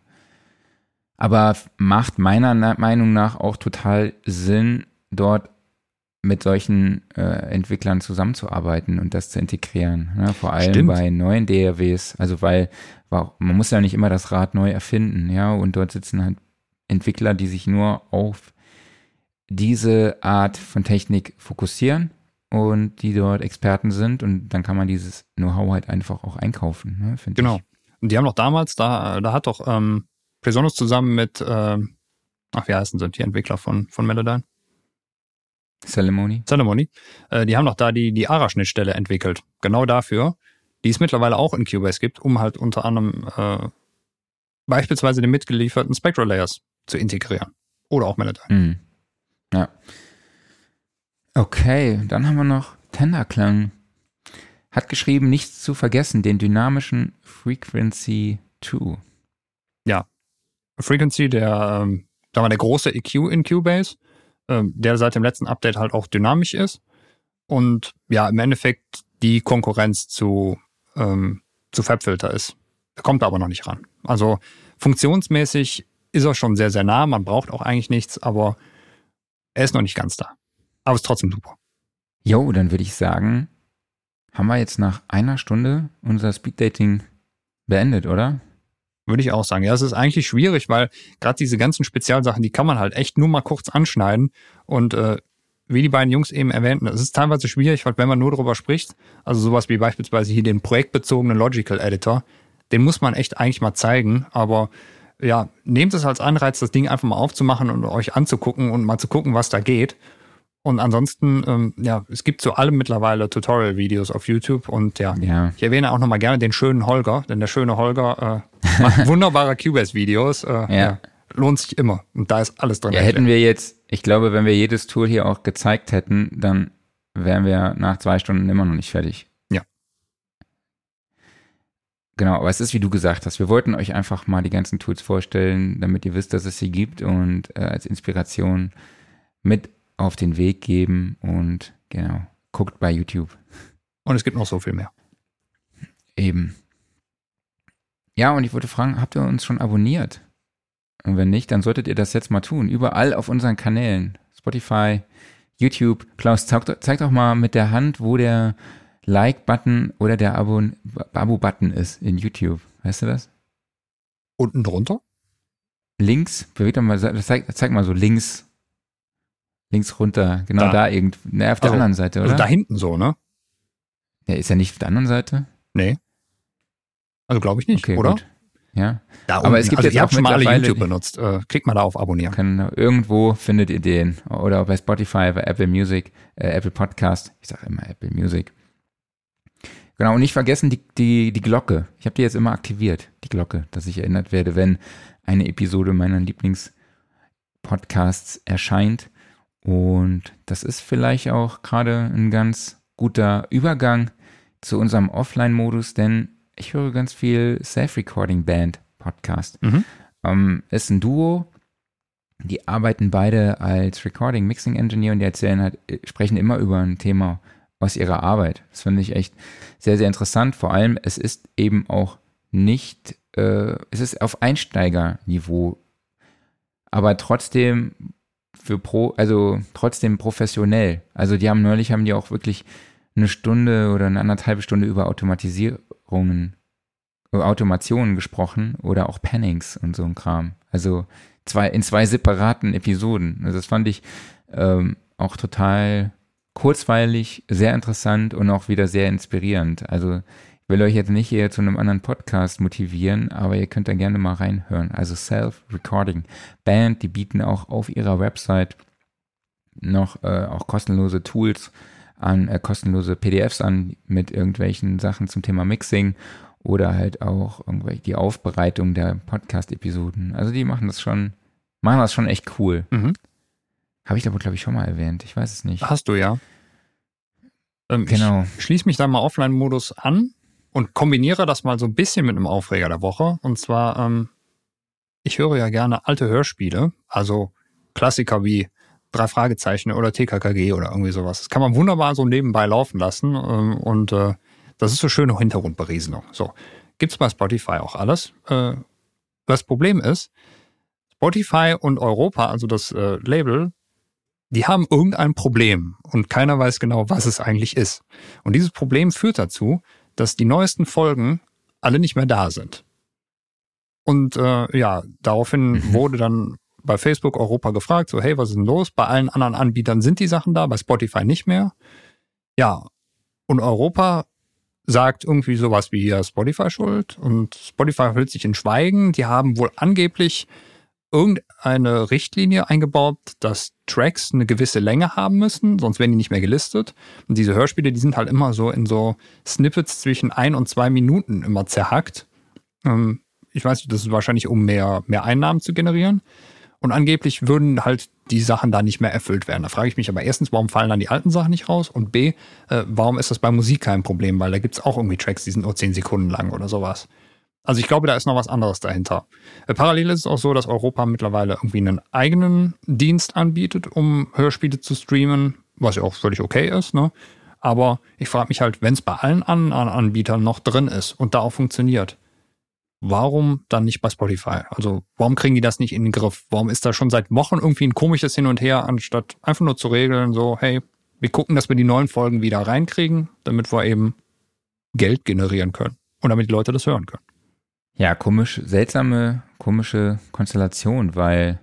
Aber macht meiner Meinung nach auch total Sinn, dort mit solchen äh, Entwicklern zusammenzuarbeiten und das zu integrieren. Ne? Vor allem Stimmt. bei neuen DAWs. Also weil man muss ja nicht immer das Rad neu erfinden, ja. Und dort sitzen halt Entwickler, die sich nur auf diese Art von Technik fokussieren und die dort Experten sind und dann kann man dieses Know-how halt einfach auch einkaufen, ne, Genau. Ich. Und die haben doch damals, da, da hat doch ähm, Presonus zusammen mit, ähm, ach, wie heißen sie, die Entwickler von, von Melodyne? Ceremony. Ceremony. Äh, die haben doch da die, die ARA-Schnittstelle entwickelt. Genau dafür, die es mittlerweile auch in Cubase gibt, um halt unter anderem äh, beispielsweise den mitgelieferten Spectral Layers zu integrieren. Oder auch Melodyne. Mhm. Ja. Okay, dann haben wir noch Tenderklang. Hat geschrieben, nichts zu vergessen, den dynamischen Frequency 2. Ja. Frequency, der, ähm, da war der große EQ in Cubase, ähm, der seit dem letzten Update halt auch dynamisch ist. Und ja, im Endeffekt die Konkurrenz zu, ähm, zu Fabfilter ist. Da kommt er aber noch nicht ran. Also funktionsmäßig ist er schon sehr, sehr nah. Man braucht auch eigentlich nichts, aber er ist noch nicht ganz da. Aber ist trotzdem super. Jo, dann würde ich sagen, haben wir jetzt nach einer Stunde unser Speeddating beendet, oder? Würde ich auch sagen. Ja, es ist eigentlich schwierig, weil gerade diese ganzen Spezialsachen, die kann man halt echt nur mal kurz anschneiden. Und äh, wie die beiden Jungs eben erwähnten, es ist teilweise schwierig, weil wenn man nur darüber spricht, also sowas wie beispielsweise hier den projektbezogenen Logical Editor, den muss man echt eigentlich mal zeigen. Aber ja, nehmt es als Anreiz, das Ding einfach mal aufzumachen und euch anzugucken und mal zu gucken, was da geht. Und ansonsten, ähm, ja, es gibt zu allem mittlerweile Tutorial-Videos auf YouTube und ja, ja, ich erwähne auch nochmal gerne den schönen Holger, denn der schöne Holger äh, macht wunderbare Cubase-Videos. Äh, ja. ja. Lohnt sich immer und da ist alles drin. Ja, hätten wir jetzt, ich glaube, wenn wir jedes Tool hier auch gezeigt hätten, dann wären wir nach zwei Stunden immer noch nicht fertig. Ja. Genau, aber es ist, wie du gesagt hast, wir wollten euch einfach mal die ganzen Tools vorstellen, damit ihr wisst, dass es sie gibt und äh, als Inspiration mit auf den Weg geben und genau, guckt bei YouTube. Und es gibt noch so viel mehr. Eben. Ja, und ich wollte fragen, habt ihr uns schon abonniert? Und wenn nicht, dann solltet ihr das jetzt mal tun. Überall auf unseren Kanälen. Spotify, YouTube. Klaus, zeig, zeig doch mal mit der Hand, wo der Like-Button oder der Abo-Button ist in YouTube. Weißt du das? Unten drunter? Links, bewegt doch mal, zeig, zeig mal so links. Links runter, genau da, da irgend, ne, auf der also, anderen Seite, also oder? Also da hinten so, ne? Ja, ist er nicht auf der anderen Seite? Nee. Also glaube ich nicht, okay, oder? Gut. Ja. Da Aber es gibt also jetzt auch schon mal alle YouTube benutzt. Äh, klickt mal da auf Abonnieren. Kann, irgendwo findet ihr den. Oder bei Spotify, bei Apple Music, äh, Apple Podcast. Ich sage immer Apple Music. Genau, und nicht vergessen die, die, die Glocke. Ich habe die jetzt immer aktiviert, die Glocke, dass ich erinnert werde, wenn eine Episode meiner Lieblingspodcasts erscheint. Und das ist vielleicht auch gerade ein ganz guter Übergang zu unserem Offline-Modus, denn ich höre ganz viel Self-Recording-Band-Podcast. Mhm. Ähm, ist ein Duo, die arbeiten beide als Recording Mixing Engineer und die erzählen halt, äh, sprechen immer über ein Thema aus ihrer Arbeit. Das finde ich echt sehr, sehr interessant. Vor allem, es ist eben auch nicht, äh, es ist auf Einsteigerniveau, aber trotzdem für Pro, also trotzdem professionell. Also die haben neulich haben die auch wirklich eine Stunde oder eine anderthalbe Stunde über Automatisierungen, über Automationen gesprochen oder auch Pannings und so ein Kram. Also zwei, in zwei separaten Episoden. Also das fand ich ähm, auch total kurzweilig, sehr interessant und auch wieder sehr inspirierend. Also will euch jetzt nicht hier zu einem anderen Podcast motivieren, aber ihr könnt da gerne mal reinhören. Also Self-Recording Band, die bieten auch auf ihrer Website noch äh, auch kostenlose Tools an äh, kostenlose PDFs an mit irgendwelchen Sachen zum Thema Mixing oder halt auch irgendwelche die Aufbereitung der Podcast-Episoden. Also die machen das schon, machen das schon echt cool. Mhm. Habe ich aber, glaube ich, schon mal erwähnt. Ich weiß es nicht. Hast du ja. Ähm, genau. Ich schließe mich da mal Offline-Modus an und kombiniere das mal so ein bisschen mit einem Aufreger der Woche. Und zwar, ähm, ich höre ja gerne alte Hörspiele, also Klassiker wie drei Fragezeichen oder TKKG oder irgendwie sowas. Das kann man wunderbar so nebenbei laufen lassen ähm, und äh, das ist so schöne Hintergrundberieselung. So, gibt's bei Spotify auch alles. Äh, das Problem ist, Spotify und Europa, also das äh, Label, die haben irgendein Problem und keiner weiß genau, was es eigentlich ist. Und dieses Problem führt dazu, dass die neuesten Folgen alle nicht mehr da sind. Und äh, ja, daraufhin mhm. wurde dann bei Facebook Europa gefragt, so hey, was ist denn los? Bei allen anderen Anbietern sind die Sachen da, bei Spotify nicht mehr. Ja, und Europa sagt irgendwie sowas wie ja, Spotify schuld und Spotify hält sich in Schweigen. Die haben wohl angeblich irgendeine Richtlinie eingebaut, dass Tracks eine gewisse Länge haben müssen, sonst werden die nicht mehr gelistet. Und diese Hörspiele, die sind halt immer so in so Snippets zwischen ein und zwei Minuten immer zerhackt. Ähm, ich weiß nicht, das ist wahrscheinlich, um mehr, mehr Einnahmen zu generieren. Und angeblich würden halt die Sachen da nicht mehr erfüllt werden. Da frage ich mich aber erstens, warum fallen dann die alten Sachen nicht raus? Und B, äh, warum ist das bei Musik kein Problem? Weil da gibt es auch irgendwie Tracks, die sind nur zehn Sekunden lang oder sowas. Also ich glaube, da ist noch was anderes dahinter. Äh, parallel ist es auch so, dass Europa mittlerweile irgendwie einen eigenen Dienst anbietet, um Hörspiele zu streamen, was ja auch völlig okay ist. Ne? Aber ich frage mich halt, wenn es bei allen anderen Anbietern noch drin ist und da auch funktioniert, warum dann nicht bei Spotify? Also warum kriegen die das nicht in den Griff? Warum ist da schon seit Wochen irgendwie ein komisches Hin und Her, anstatt einfach nur zu regeln, so, hey, wir gucken, dass wir die neuen Folgen wieder reinkriegen, damit wir eben Geld generieren können und damit die Leute das hören können. Ja, komisch, seltsame, komische Konstellation, weil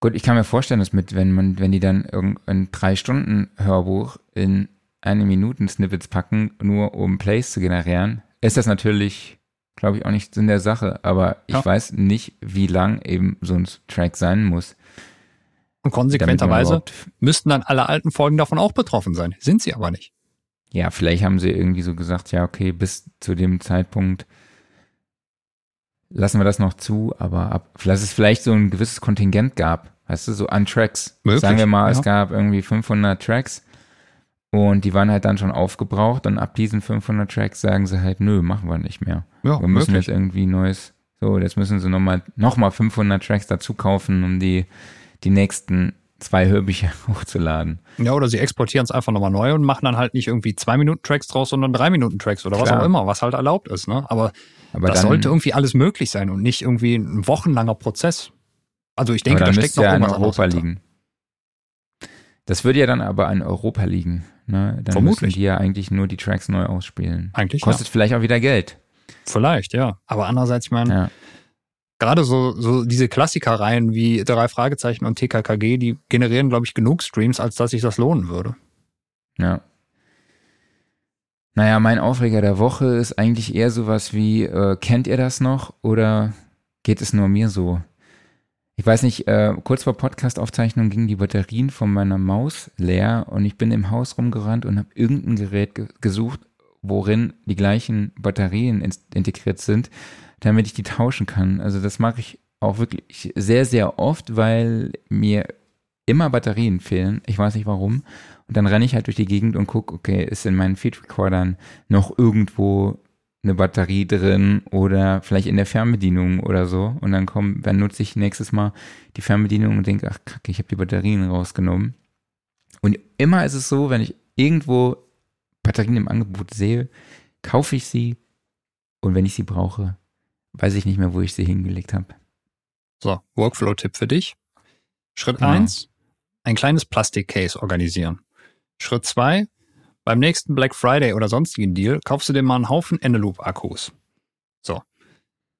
gut, ich kann mir vorstellen, dass mit, wenn man, wenn die dann irgendein drei Stunden Hörbuch in eine Minuten Snippets packen, nur um Plays zu generieren, ist das natürlich glaube ich, auch nicht in der Sache, aber ich ja. weiß nicht, wie lang eben so ein Track sein muss. Und konsequenterweise müssten dann alle alten Folgen davon auch betroffen sein. Sind sie aber nicht. Ja, vielleicht haben sie irgendwie so gesagt, ja, okay, bis zu dem Zeitpunkt lassen wir das noch zu, aber ab, dass es vielleicht so ein gewisses Kontingent gab, weißt du, so an Tracks. Möglich, Sagen wir mal, ja. es gab irgendwie 500 Tracks Und die waren halt dann schon aufgebraucht und ab diesen 500 Tracks sagen sie halt, nö, machen wir nicht mehr. Ja, wir müssen möglich. jetzt irgendwie neues, so, jetzt müssen sie nochmal noch mal 500 Tracks dazu kaufen, um die, die nächsten zwei Hörbücher hochzuladen. Ja, oder sie exportieren es einfach nochmal neu und machen dann halt nicht irgendwie zwei Minuten Tracks draus, sondern drei Minuten Tracks oder was Klar. auch immer, was halt erlaubt ist. Ne? Aber, Aber das dann, sollte irgendwie alles möglich sein und nicht irgendwie ein wochenlanger Prozess. Also ich denke, da steckt noch ja in irgendwas anderes Europa liegen. Das würde ja dann aber in Europa liegen. Ne? Dann Vermutlich. müssen die ja eigentlich nur die Tracks neu ausspielen. Eigentlich Kostet vielleicht auch wieder Geld. ja. Vielleicht, ja. Aber andererseits, ich meine, Ja. Gerade so, so diese Klassikerreihen wie drei Fragezeichen und TKKG, die generieren, glaube ich, genug Streams, als dass sich das lohnen würde. Ja. Naja, mein Aufreger der Woche ist eigentlich eher sowas wie, äh, kennt ihr das noch oder geht es nur mir so? Ich weiß nicht, äh, kurz vor Podcast-Aufzeichnung gingen die Batterien von meiner Maus leer und ich bin im Haus rumgerannt und habe irgendein Gerät ge gesucht, worin die gleichen Batterien ins- integriert sind, damit ich die tauschen kann. Also das mache ich auch wirklich sehr, sehr oft, weil mir immer Batterien fehlen. Ich weiß nicht warum. Und dann renne ich halt durch die Gegend und gucke, okay, ist in meinen Feed-Recordern noch irgendwo eine Batterie drin oder vielleicht in der Fernbedienung oder so. Und dann komm, dann nutze ich nächstes Mal die Fernbedienung und denke, ach kacke, ich habe die Batterien rausgenommen. Und immer ist es so, wenn ich irgendwo Batterien im Angebot sehe, kaufe ich sie und wenn ich sie brauche, weiß ich nicht mehr, wo ich sie hingelegt habe. So, Workflow-Tipp für dich. Schritt Genau. eins: ein kleines Plastikcase organisieren. Schritt zwei: beim nächsten Black Friday oder sonstigen Deal kaufst du dir mal einen Haufen Eneloop-Akkus. So.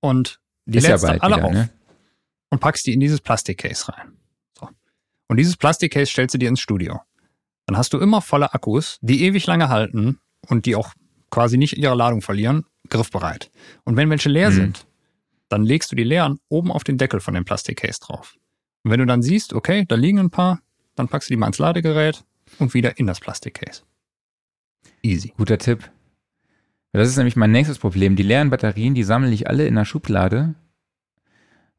Und die ist ja lädst dann alle wieder, auf ne? und packst die in dieses Plastikcase rein. So. Und dieses Plastikcase stellst du dir ins Studio. Dann hast du immer volle Akkus, die ewig lange halten und die auch quasi nicht ihre Ladung verlieren, griffbereit. Und wenn welche leer Mhm. sind, dann legst du die leeren oben auf den Deckel von dem Plastikcase drauf. Und wenn du dann siehst, okay, da liegen ein paar, dann packst du die mal ins Ladegerät und wieder in das Plastikcase. Easy. Guter Tipp. Das ist nämlich mein nächstes Problem. Die leeren Batterien, die sammle ich alle in der Schublade.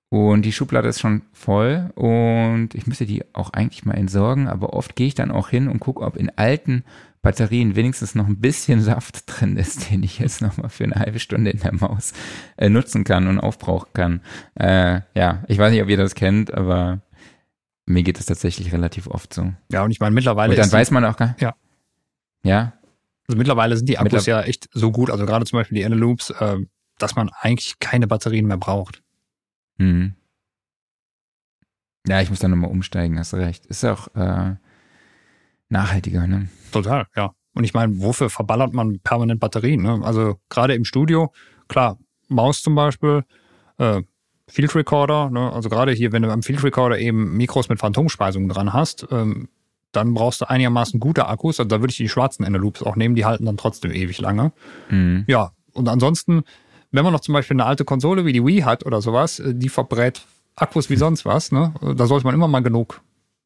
Und die Schublade ist schon voll und ich müsste die auch eigentlich mal entsorgen, aber oft gehe ich dann auch hin und gucke, ob in alten Batterien wenigstens noch ein bisschen Saft drin ist, den ich jetzt nochmal für eine halbe Stunde in der Maus äh, nutzen kann und aufbrauchen kann. Äh, ja, ich weiß nicht, ob ihr das kennt, aber mir geht es tatsächlich relativ oft so. Ja, und ich meine, mittlerweile, Und dann weiß man auch gar Ja. Ja, also mittlerweile sind die Akkus Mittler- ja echt so gut, also gerade zum Beispiel die Eneloops, äh, dass man eigentlich keine Batterien mehr braucht. Mhm. Ja, ich muss dann nochmal umsteigen, hast recht. Ist auch äh, nachhaltiger, ne? Total, ja. Und ich meine, wofür verballert man permanent Batterien? Ne? Also gerade im Studio, klar, Maus zum Beispiel, äh, Field Recorder, ne? also gerade hier, wenn du am Field Recorder eben Mikros mit Phantomspeisung dran hast, ähm, dann brauchst du einigermaßen gute Akkus. Also da würde ich die schwarzen Eneloops auch nehmen, die halten dann trotzdem ewig lange. Mhm. Ja, und ansonsten, wenn man noch zum Beispiel eine alte Konsole wie die Wii hat oder sowas, äh, die verbrät Akkus wie sonst was, ne? Da sollte man immer mal genug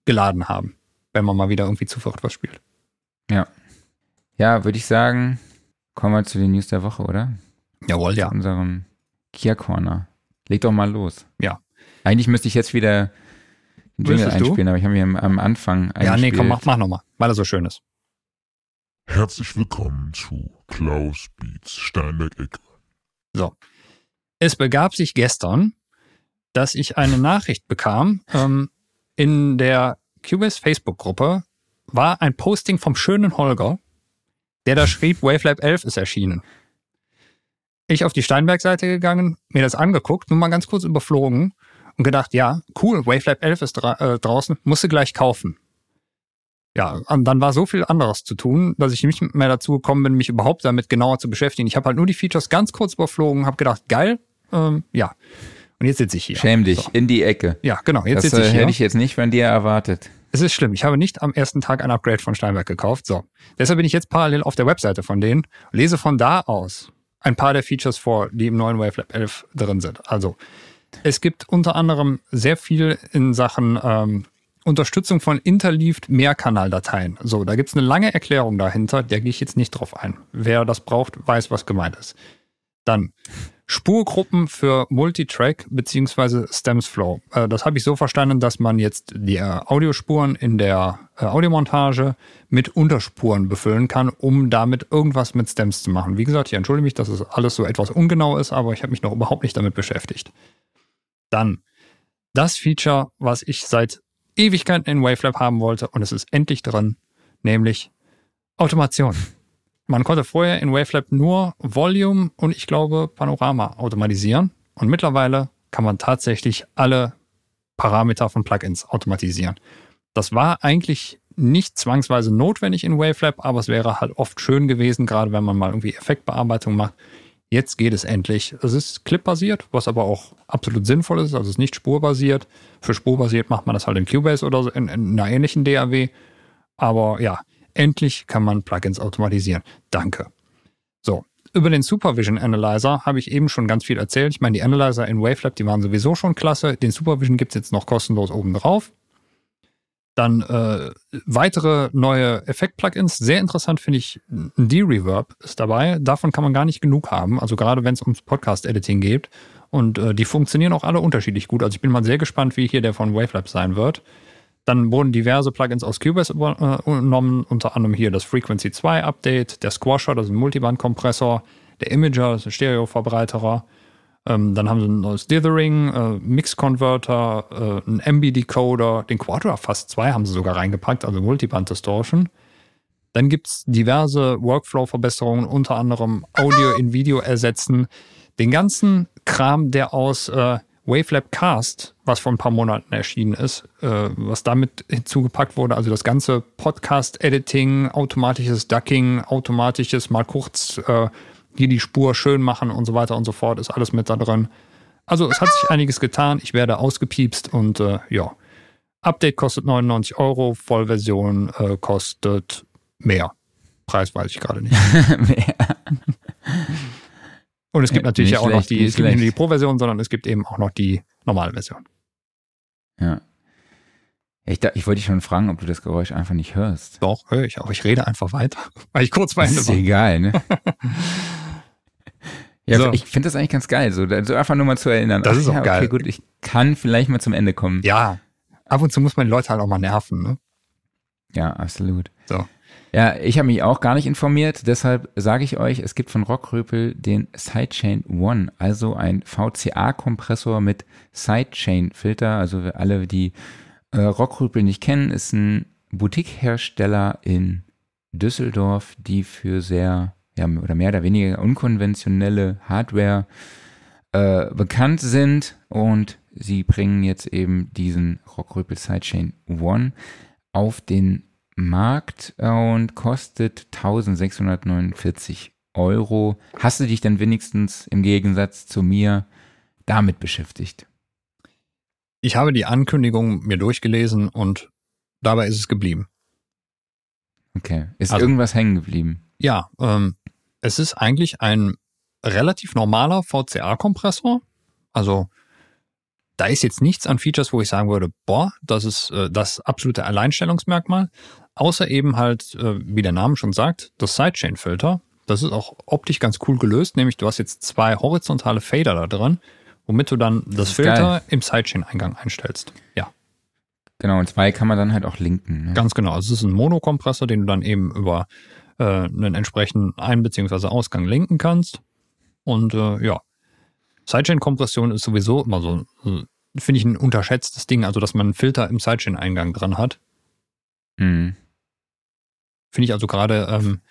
geladen haben, wenn man mal wieder irgendwie zu viert was spielt. Ja, würde ich sagen, kommen wir zu den News der Woche, oder? Jawohl, ja. Zu unserem Kia Corner. Leg doch mal los. Ja. Eigentlich müsste ich jetzt wieder den Jingle Müsstest du? einspielen, aber ich habe mir am, am Anfang Ja, nee, komm, mach, eingespielt. mach nochmal, weil er so schön ist. Herzlich willkommen zu Klaus Beats Steinberg-Ecke. So. Es begab sich gestern, dass ich eine Nachricht bekam. Ähm, in der Cubase Facebook-Gruppe war ein Posting vom schönen Holger, der da schrieb, Wavelab 11 ist erschienen. Ich auf die Steinberg-Seite gegangen, mir das angeguckt, nur mal ganz kurz überflogen und gedacht, ja, cool, Wavelab 11 ist dra äh, draußen, musste gleich kaufen. Ja, und dann war so viel anderes zu tun, dass ich nicht mehr dazu gekommen bin, mich überhaupt damit genauer zu beschäftigen. Ich habe halt nur die Features ganz kurz überflogen, habe gedacht, geil, ähm, ja. Und jetzt sitze ich hier. Schäm dich, So. in die Ecke. Ja, genau, jetzt das sitze äh, ich hier. hätte ich jetzt nicht von dir erwartet. Es ist schlimm. Ich habe nicht am ersten Tag ein Upgrade von Steinberg gekauft. So. Deshalb bin ich jetzt parallel auf der Webseite von denen, lese von da aus ein paar der Features vor, die im neuen Wavelab 11 drin sind. Also, es gibt unter anderem sehr viel in Sachen ähm, Unterstützung von interleaved Mehrkanaldateien. So, da gibt's eine lange Erklärung dahinter, der gehe ich jetzt nicht drauf ein. Wer das braucht, weiß, was gemeint ist. Dann Spurgruppen für Multitrack beziehungsweise Stems Flow. Äh, das habe ich so verstanden, dass man jetzt die äh, Audiospuren in der äh, Audiomontage mit Unterspuren befüllen kann, um damit irgendwas mit Stems zu machen. Wie gesagt, ich entschuldige mich, dass es alles so etwas ungenau ist, aber ich habe mich noch überhaupt nicht damit beschäftigt. Dann das Feature, was ich seit Ewigkeiten in Wavelab haben wollte und es ist endlich drin, nämlich Automation. Man konnte vorher in Wavelab nur Volume und ich glaube Panorama automatisieren. Und mittlerweile kann man tatsächlich alle Parameter von Plugins automatisieren. Das war eigentlich nicht zwangsweise notwendig in Wavelab, aber es wäre halt oft schön gewesen, gerade wenn man mal irgendwie Effektbearbeitung macht. Jetzt geht es endlich. Es ist clipbasiert, was aber auch absolut sinnvoll ist. Also es ist nicht spurbasiert. Für spurbasiert macht man das halt in Cubase oder in, in einer ähnlichen DAW. Aber ja, Endlich kann man Plugins automatisieren. Danke. So, über den Supervision Analyzer habe ich eben schon ganz viel erzählt. Ich meine, die Analyzer in Wavelab, die waren sowieso schon klasse. Den Supervision gibt es jetzt noch kostenlos oben drauf. Dann äh, weitere neue Effekt-Plugins. Sehr interessant finde ich, ein D-Reverb ist dabei. Davon kann man gar nicht genug haben. Also gerade wenn es ums Podcast-Editing geht. Und äh, die funktionieren auch alle unterschiedlich gut. Also ich bin mal sehr gespannt, wie hier der von Wavelab sein wird. Dann wurden diverse Plugins aus Cubase übernommen, unter anderem hier das Frequency 2 Update, der Squasher, das ist ein Multiband-Kompressor, der Imager, das ist ein Stereo-Verbreiterer. Ähm, dann haben sie ein neues Dithering, äh, Mix-Converter, äh, ein MB-Decoder, den Quadra Fast 2 haben sie sogar reingepackt, also Multiband-Distortion. Dann gibt es diverse Workflow-Verbesserungen, unter anderem Audio in Video ersetzen. Den ganzen Kram, der aus äh, Wavelab Cast, was vor ein paar Monaten erschienen ist, äh, was damit hinzugepackt wurde, also das ganze Podcast-Editing, automatisches Ducking, automatisches mal kurz äh, hier die Spur schön machen und so weiter und so fort, ist alles mit da drin. Also es hat sich einiges getan, ich werde ausgepiepst und äh, ja. Update kostet 99 Euro, Vollversion äh, kostet mehr. Preis weiß ich gerade nicht. mehr. Und es gibt ja, natürlich auch noch die, es gibt nicht nur die Pro-Version, sondern es gibt eben auch noch die normale Version. Ja. Ich, da, ich wollte dich schon fragen, ob du das Geräusch einfach nicht hörst. Doch, höre ich auch. Ich rede einfach weiter, weil ich kurz bei Ende war. Ist egal, ne? ja, so. ich finde das eigentlich ganz geil, so, so einfach nur mal zu erinnern. Das Ach, ist auch ja, geil. Okay, gut, ich kann vielleicht mal zum Ende kommen. Ja, ab und zu muss man die Leute halt auch mal nerven, ne? Ja, absolut. So. Ja, ich habe mich auch gar nicht informiert, deshalb sage ich euch, es gibt von Rockröpel den Sidechain One, also ein VCA-Kompressor mit Sidechain-Filter. Also alle, die äh, Rockröpel nicht kennen, ist ein Boutique-Hersteller in Düsseldorf, die für sehr ja, oder mehr oder weniger unkonventionelle Hardware äh, bekannt sind und sie bringen jetzt eben diesen Rockröpel Sidechain One auf den Markt und kostet 1649 Euro. Hast du dich denn wenigstens im Gegensatz zu mir damit beschäftigt? Ich habe die Ankündigung mir durchgelesen und dabei ist es geblieben. Okay. Ist also, irgendwas hängen geblieben? Ja, ähm, es ist eigentlich ein relativ normaler VCA-Kompressor. Also da ist jetzt nichts an Features, wo ich sagen würde, boah, das ist äh, das absolute Alleinstellungsmerkmal. Außer eben halt, äh, wie der Name schon sagt, das Sidechain-Filter. Das ist auch optisch ganz cool gelöst, nämlich du hast jetzt zwei horizontale Fader da dran, womit du dann das, das Filter geil. im Sidechain-Eingang einstellst. Ja. Genau, und zwei kann man dann halt auch linken. Ne? Ganz genau. Also es ist ein Monokompressor, den du dann eben über äh, einen entsprechenden Ein- bzw. Ausgang linken kannst. Und äh, ja, Sidechain-Kompression ist sowieso immer so, finde ich, ein unterschätztes Ding, also dass man einen Filter im Sidechain-Eingang dran hat. Mhm. Finde ich also gerade ähm,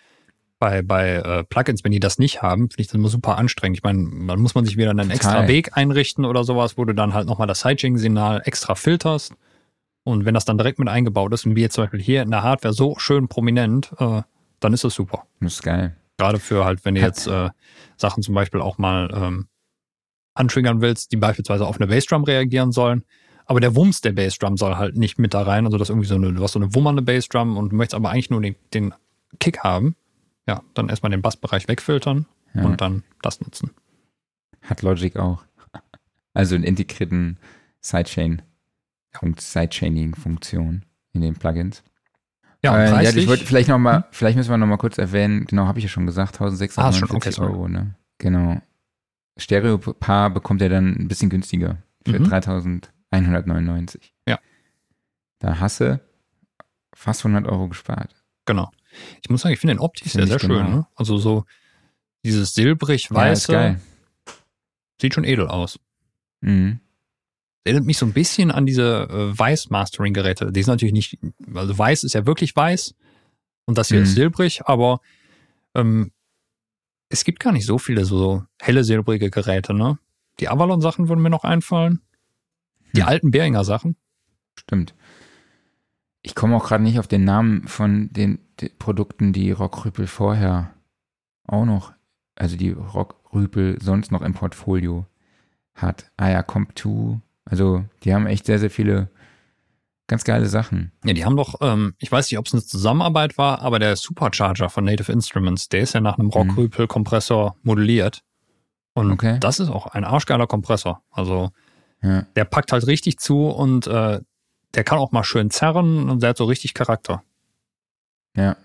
bei, bei äh, Plugins, wenn die das nicht haben, finde ich das immer super anstrengend. Ich meine, dann muss man sich wieder einen Total. extra Weg einrichten oder sowas, wo du dann halt nochmal das Sidechain-Signal extra filterst. Und wenn das dann direkt mit eingebaut ist, und wie jetzt zum Beispiel hier in der Hardware so schön prominent, äh, dann ist das super. Das ist geil. Gerade für halt, wenn du jetzt äh, Sachen zum Beispiel auch mal ähm, antriggern willst, die beispielsweise auf eine Bassdrum reagieren sollen, aber der Wumms der Bassdrum soll halt nicht mit da rein. Also das irgendwie so eine, du hast so eine wummernde Bassdrum und möchtest aber eigentlich nur den, den Kick haben. Ja, dann erstmal den Bassbereich wegfiltern ja. und dann das nutzen. Hat Logic auch. Also einen integrierten Sidechain und Sidechaining-Funktion in den Plugins. Ja, äh, ja ich wollte vielleicht noch mal, hm? vielleicht müssen wir noch mal kurz erwähnen, genau, habe ich ja schon gesagt, 1649 ah, okay, Euro, ne? Genau. Stereo-Paar bekommt er dann ein bisschen günstiger für Mhm. 3199. Ja. Da hasse fast 100 Euro gespart. Genau. Ich muss sagen, ich finde den optisch sehr, sehr schön. genau. Ne? Also so dieses Ja, silbrig-weiße geil. sieht schon edel aus. Mhm. Erinnert mich so ein bisschen an diese äh, Weiß-Mastering-Geräte. Die sind natürlich nicht, also weiß ist ja wirklich weiß und das hier Mhm. ist silbrig, aber ähm, es gibt gar nicht so viele so helle silbrige Geräte, ne? Die Avalon-Sachen würden mir noch einfallen. Die Hm. alten Behringer Sachen. Stimmt. Ich komme auch gerade nicht auf den Namen von den, den Produkten, die Rockrüpel vorher auch noch, also die Rockrüpel sonst noch im Portfolio hat. Ah ja, Comp2. Also die haben echt sehr, sehr viele ganz geile Sachen. Ja, die haben doch, ähm, ich weiß nicht, ob es eine Zusammenarbeit war, aber der Supercharger von Native Instruments, der ist ja nach einem Rockrüpel-Kompressor modelliert. Und Okay. das ist auch ein arschgeiler Kompressor. Also Ja. der packt halt richtig zu und äh, der kann auch mal schön zerren und der hat so richtig Charakter. Ja.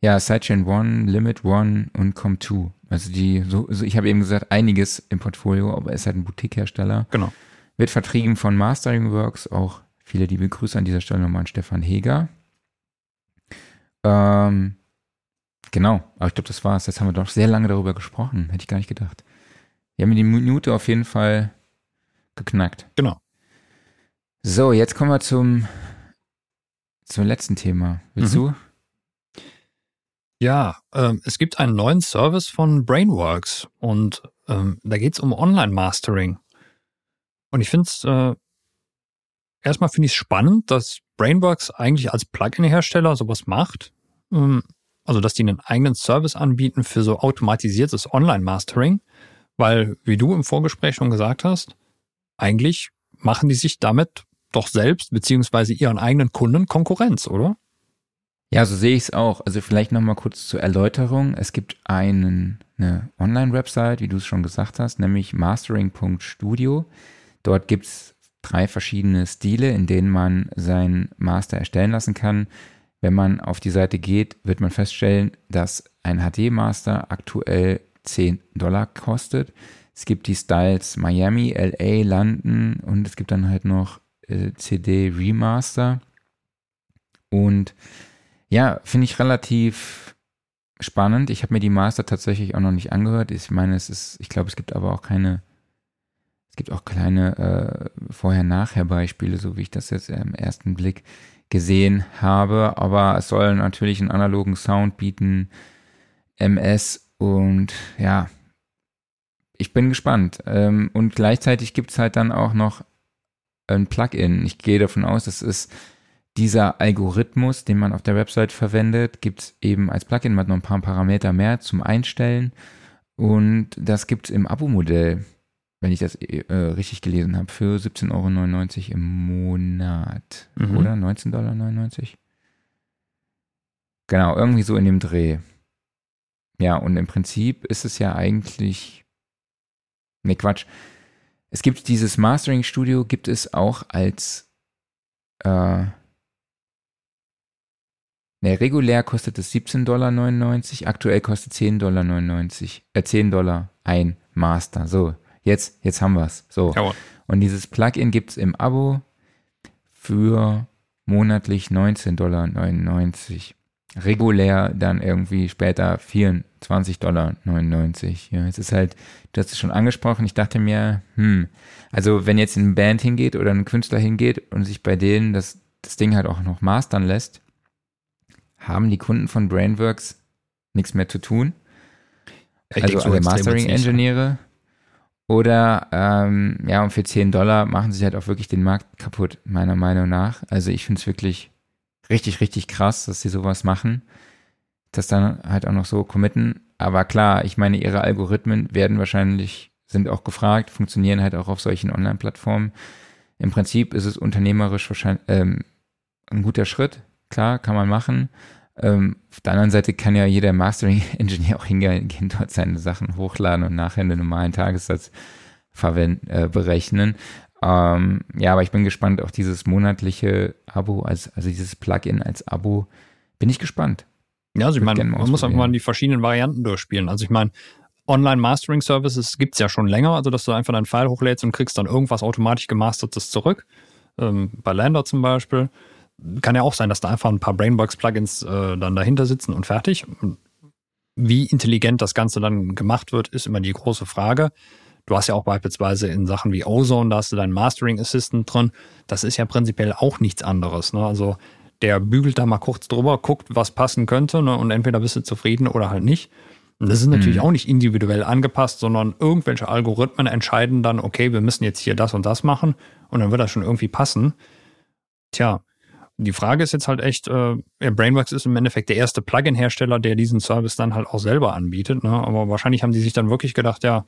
Ja, Sidechain One, Limit One und Com2. Also die, so, so ich habe eben gesagt, einiges im Portfolio, aber er ist halt ein Boutique-Hersteller. Genau. Wird vertrieben von Mastering Works, auch viele liebe Grüße an dieser Stelle nochmal an Stefan Heger. Ähm, genau, aber ich glaube, das war's. Jetzt haben wir doch sehr lange darüber gesprochen. Hätte ich gar nicht gedacht. Wir haben die Minute auf jeden Fall geknackt. Genau. So, jetzt kommen wir zum, zum letzten Thema. Willst Mhm. du? Ja, ähm, es gibt einen neuen Service von Brainworks und ähm, da geht's um Online-Mastering. Und ich finde es, äh, erstmal finde ich es spannend, dass Brainworks eigentlich als Plugin-Hersteller sowas macht. Ähm, also, dass die einen eigenen Service anbieten für so automatisiertes Online-Mastering, weil, wie du im Vorgespräch schon gesagt hast, eigentlich machen die sich damit doch selbst beziehungsweise ihren eigenen Kunden Konkurrenz, oder? Ja, so sehe ich es auch. Also vielleicht nochmal kurz zur Erläuterung. Es gibt einen, eine Online-Website, wie du es schon gesagt hast, nämlich mastering.studio. Dort gibt es drei verschiedene Stile, in denen man seinen Master erstellen lassen kann. Wenn man auf die Seite geht, wird man feststellen, dass ein HD-Master aktuell 10 Dollar kostet. Es gibt die Styles Miami, LA, London und es gibt dann halt noch äh, CD Remaster. Und ja, finde ich relativ spannend. Ich habe mir die Master tatsächlich auch noch nicht angehört. Ich meine, es ist, ich glaube, es gibt aber auch keine, es gibt auch kleine äh, Vorher-Nachher-Beispiele, so wie ich das jetzt im ersten Blick gesehen habe. Aber es soll natürlich einen analogen Sound bieten, MS und ja, ich bin gespannt. Ähm, und gleichzeitig gibt es halt dann auch noch ein Plugin. Ich gehe davon aus, das ist dieser Algorithmus, den man auf der Website verwendet, gibt es eben als Plugin mit noch ein paar Parameter mehr zum Einstellen. Und das gibt es im Abo-Modell, wenn ich das äh, richtig gelesen habe, für 17,99 Euro im Monat. Mhm. Oder 19,99 Dollar? Genau, irgendwie so in dem Dreh. Ja, und im Prinzip ist es ja eigentlich. Ne, Quatsch. Es gibt dieses Mastering Studio, gibt es auch als äh, Ne, regulär kostet es 17,99 Dollar, aktuell kostet 10,99 Dollar, äh, 10 Dollar ein Master. So, jetzt, jetzt haben wir's. So. Jawohl. Und dieses Plugin gibt's im Abo für monatlich 19,99 Dollar. Regulär dann irgendwie später 24,99 Dollar. Ja, es ist halt, du hast es schon angesprochen, ich dachte mir, hm, also wenn jetzt eine Band hingeht oder ein Künstler hingeht und sich bei denen das, das Ding halt auch noch mastern lässt, haben die Kunden von Brainworks nichts mehr zu tun. Ich also so alle. Mastering-Ingenieure. Oder ähm, ja, und für 10 Dollar machen sie halt auch wirklich den Markt kaputt, meiner Meinung nach. Also ich finde es wirklich richtig, richtig krass, dass sie sowas machen. Das dann halt auch noch so committen. Aber klar, ich meine, ihre Algorithmen werden wahrscheinlich, sind auch gefragt, funktionieren halt auch auf solchen Online-Plattformen. Im Prinzip ist es unternehmerisch wahrscheinlich ähm, ein guter Schritt. Klar, kann man machen. Ähm, auf der anderen Seite kann ja jeder Mastering-Engineer auch hingehen, dort seine Sachen hochladen und nachher einen normalen Tagessatz verwenden, äh, berechnen. Ähm, ja, aber ich bin gespannt auf dieses monatliche Abo, als, also dieses Plugin als Abo. Bin ich gespannt. Ja, also ich meine, man muss einfach mal die verschiedenen Varianten durchspielen. Also ich meine, Online-Mastering-Services gibt's ja schon länger, also dass du einfach deinen File hochlädst und kriegst dann irgendwas automatisch gemastertes zurück. Ähm, bei Lander zum Beispiel. Kann ja auch sein, dass da einfach ein paar Brainbox-Plugins äh, dann dahinter sitzen und fertig. Wie intelligent das Ganze dann gemacht wird, ist immer die große Frage. Du hast ja auch beispielsweise in Sachen wie Ozone, da hast du deinen Mastering Assistant drin. Das ist ja prinzipiell auch nichts anderes. Ne? Also der bügelt da mal kurz drüber, guckt, was passen könnte ne? und entweder bist du zufrieden oder halt nicht. Und das ist natürlich mhm. auch nicht individuell angepasst, sondern irgendwelche Algorithmen entscheiden dann, okay, wir müssen jetzt hier das und das machen und dann wird das schon irgendwie passen. Tja, die Frage ist jetzt halt echt, äh, Brainworks ist im Endeffekt der erste Plugin-Hersteller, der diesen Service dann halt auch selber anbietet. Ne? Aber wahrscheinlich haben die sich dann wirklich gedacht, ja,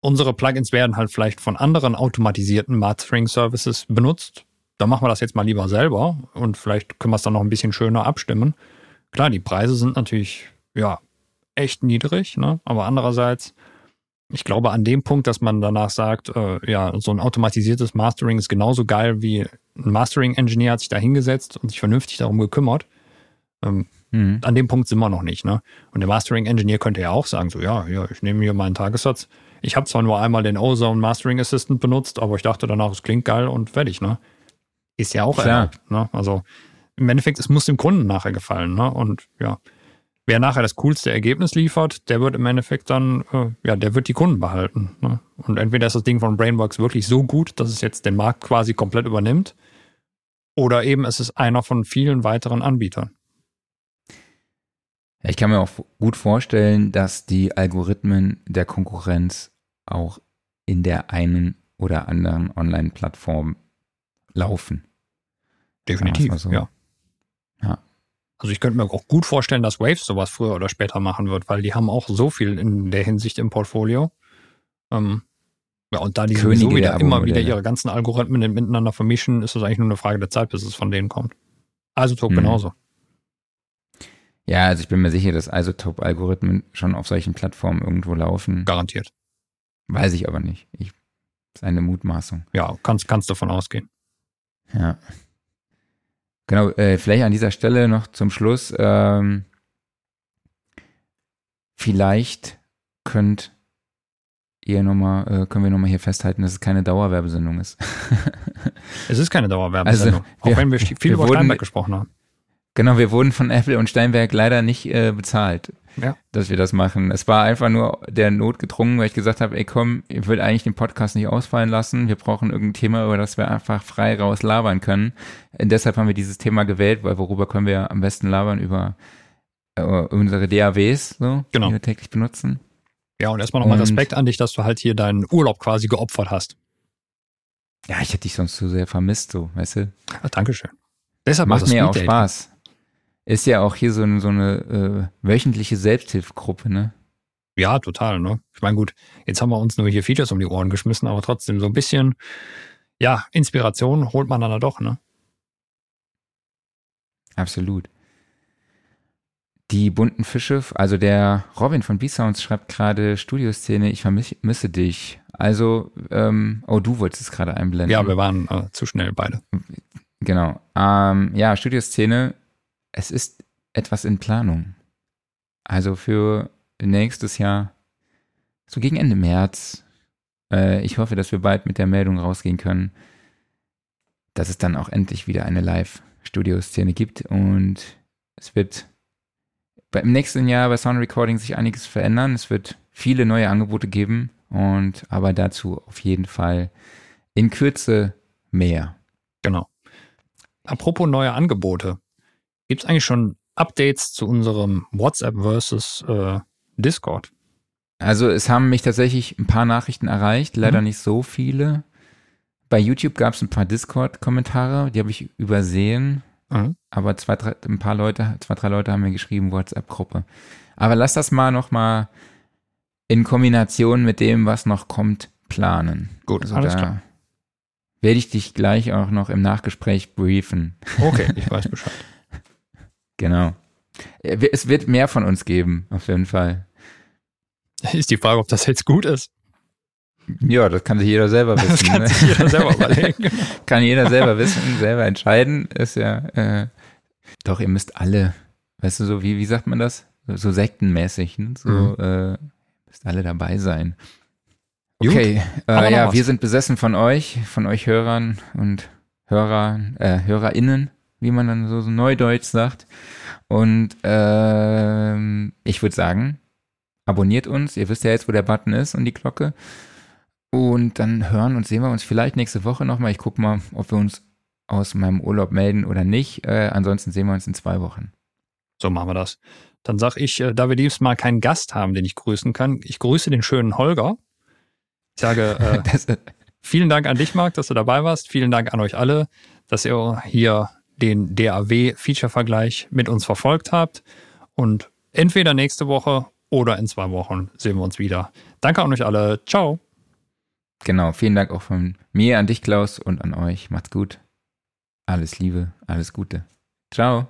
unsere Plugins werden halt vielleicht von anderen automatisierten Mastering-Services benutzt. Da machen wir das jetzt mal lieber selber und vielleicht können wir es dann noch ein bisschen schöner abstimmen. Klar, die Preise sind natürlich, ja, echt niedrig, ne? aber andererseits ich glaube, an dem Punkt, dass man danach sagt, äh, ja, so ein automatisiertes Mastering ist genauso geil wie ein Mastering-Engineer hat sich da hingesetzt und sich vernünftig darum gekümmert. Ähm, mhm. An dem Punkt sind wir noch nicht. Ne? Und der Mastering-Engineer könnte ja auch sagen, so, ja, ja, ich nehme hier meinen Tagessatz. Ich habe zwar nur einmal den Ozone Mastering Assistant benutzt, aber ich dachte danach, es klingt geil und fertig. Ne? Ist ja auch Klar. erlaubt. Ne? Also im Endeffekt, es muss dem Kunden nachher gefallen. Ne? Und ja, wer nachher das coolste Ergebnis liefert, der wird im Endeffekt dann, äh, ja, der wird die Kunden behalten. Ne? Und entweder ist das Ding von Brainworks wirklich so gut, dass es jetzt den Markt quasi komplett übernimmt, oder eben es ist einer von vielen weiteren Anbietern. Ich kann mir auch gut vorstellen, dass die Algorithmen der Konkurrenz auch in der einen oder anderen Online-Plattform laufen. Definitiv, also, ja. Ja. Also ich könnte mir auch gut vorstellen, dass Waves sowas früher oder später machen wird, weil die haben auch so viel in der Hinsicht im Portfolio. Ähm, ja, und da die Könige sowieso wieder immer wieder ihre ganzen Algorithmen miteinander vermischen, ist es eigentlich nur eine Frage der Zeit, bis es von denen kommt. Isotope mhm. genauso. Ja, also ich bin mir sicher, dass Isotope-Algorithmen schon auf solchen Plattformen irgendwo laufen. Garantiert. Weiß ich aber nicht. Ich, das ist eine Mutmaßung. Ja, kannst, kannst davon ausgehen. Ja. Genau, äh, vielleicht an dieser Stelle noch zum Schluss. Ähm, vielleicht könnt ihr nochmal, äh, können wir nochmal hier festhalten, dass es keine Dauerwerbesendung ist. es ist keine Dauerwerbesendung, also, auch wir, wenn wir viel wir über Steinberg gesprochen haben. Genau, wir wurden von Apple und Steinberg leider nicht äh, bezahlt ja. dass wir das machen. Es war einfach nur der Not gedrungen, weil ich gesagt habe, ey komm, ich will eigentlich den Podcast nicht ausfallen lassen. Wir brauchen irgendein Thema, über das wir einfach frei raus labern können. Und deshalb haben wir dieses Thema gewählt, weil worüber können wir am besten labern? Über äh, unsere DAWs, so, genau. die wir täglich benutzen. Ja, und erstmal nochmal Respekt an dich, dass du halt hier deinen Urlaub quasi geopfert hast. Ja, ich hätte dich sonst zu sehr vermisst, so, weißt du? Ja, Dankeschön. Deshalb macht mir auch Spaß. Ist ja auch hier so, so eine äh, wöchentliche Selbsthilfegruppe, ne? Ja, total, ne? Ich meine, gut, jetzt haben wir uns nur hier Features um die Ohren geschmissen, aber trotzdem so ein bisschen, ja, Inspiration holt man dann da doch, ne? Absolut. Die bunten Fische, also der Robin von B-Sounds schreibt gerade Studioszene, ich vermisse dich. Also, ähm, oh, du wolltest es gerade einblenden. Ja, wir waren äh, zu schnell beide. Genau. Ähm, ja, Studioszene es ist etwas in Planung. Also für nächstes Jahr, so gegen Ende März. Äh, ich hoffe, dass wir bald mit der Meldung rausgehen können, dass es dann auch endlich wieder eine Live-Studio-Szene gibt und es wird im nächsten Jahr bei Sound Recording sich einiges verändern. Es wird viele neue Angebote geben und aber dazu auf jeden Fall in Kürze mehr. Genau. Apropos neue Angebote. Gibt es eigentlich schon Updates zu unserem WhatsApp versus äh, Discord? Also es haben mich tatsächlich ein paar Nachrichten erreicht, leider mhm. nicht so viele. Bei YouTube gab es ein paar Discord-Kommentare, die habe ich übersehen. Mhm. Aber zwei, drei, ein paar Leute, zwei, drei Leute haben mir geschrieben, WhatsApp-Gruppe. Aber lass das mal nochmal in Kombination mit dem, was noch kommt, planen. Gut, also alles klar. Werde ich dich gleich auch noch im Nachgespräch briefen. Okay, ich weiß Bescheid. Genau. Äh, es wird mehr von uns geben, auf jeden Fall. Ist die Frage, ob das jetzt gut ist. Ja, das kann sich jeder selber wissen. Das kann ne? sich jeder selber überlegen. kann jeder selber wissen, selber entscheiden. Ist ja, äh, doch, ihr müsst alle, weißt du, so wie, wie sagt man das? So sektenmäßig, ne? so, mhm. äh, Müsst alle dabei sein. Okay, äh, ja, was? wir sind besessen von euch, von euch Hörern und Hörer, äh, HörerInnen, wie man dann so, so neudeutsch sagt. Und ähm, ich würde sagen, abonniert uns. Ihr wisst ja jetzt, wo der Button ist und die Glocke. Und dann hören und sehen wir uns vielleicht nächste Woche nochmal. Ich gucke mal, ob wir uns aus meinem Urlaub melden oder nicht. Äh, ansonsten sehen wir uns in zwei Wochen. So machen wir das. Dann sag ich, äh, da wir dieses Mal keinen Gast haben, den ich grüßen kann, ich grüße den schönen Holger. Ich sage äh, vielen Dank an dich, Marc, dass du dabei warst. Vielen Dank an euch alle, dass ihr hier den DAW-Feature-Vergleich mit uns verfolgt habt. Und entweder nächste Woche oder in zwei Wochen sehen wir uns wieder. Danke an euch alle. Ciao. genau, vielen Dank auch von mir an dich, Klaus, und an euch. Macht's gut. Alles Liebe, alles Gute. Ciao.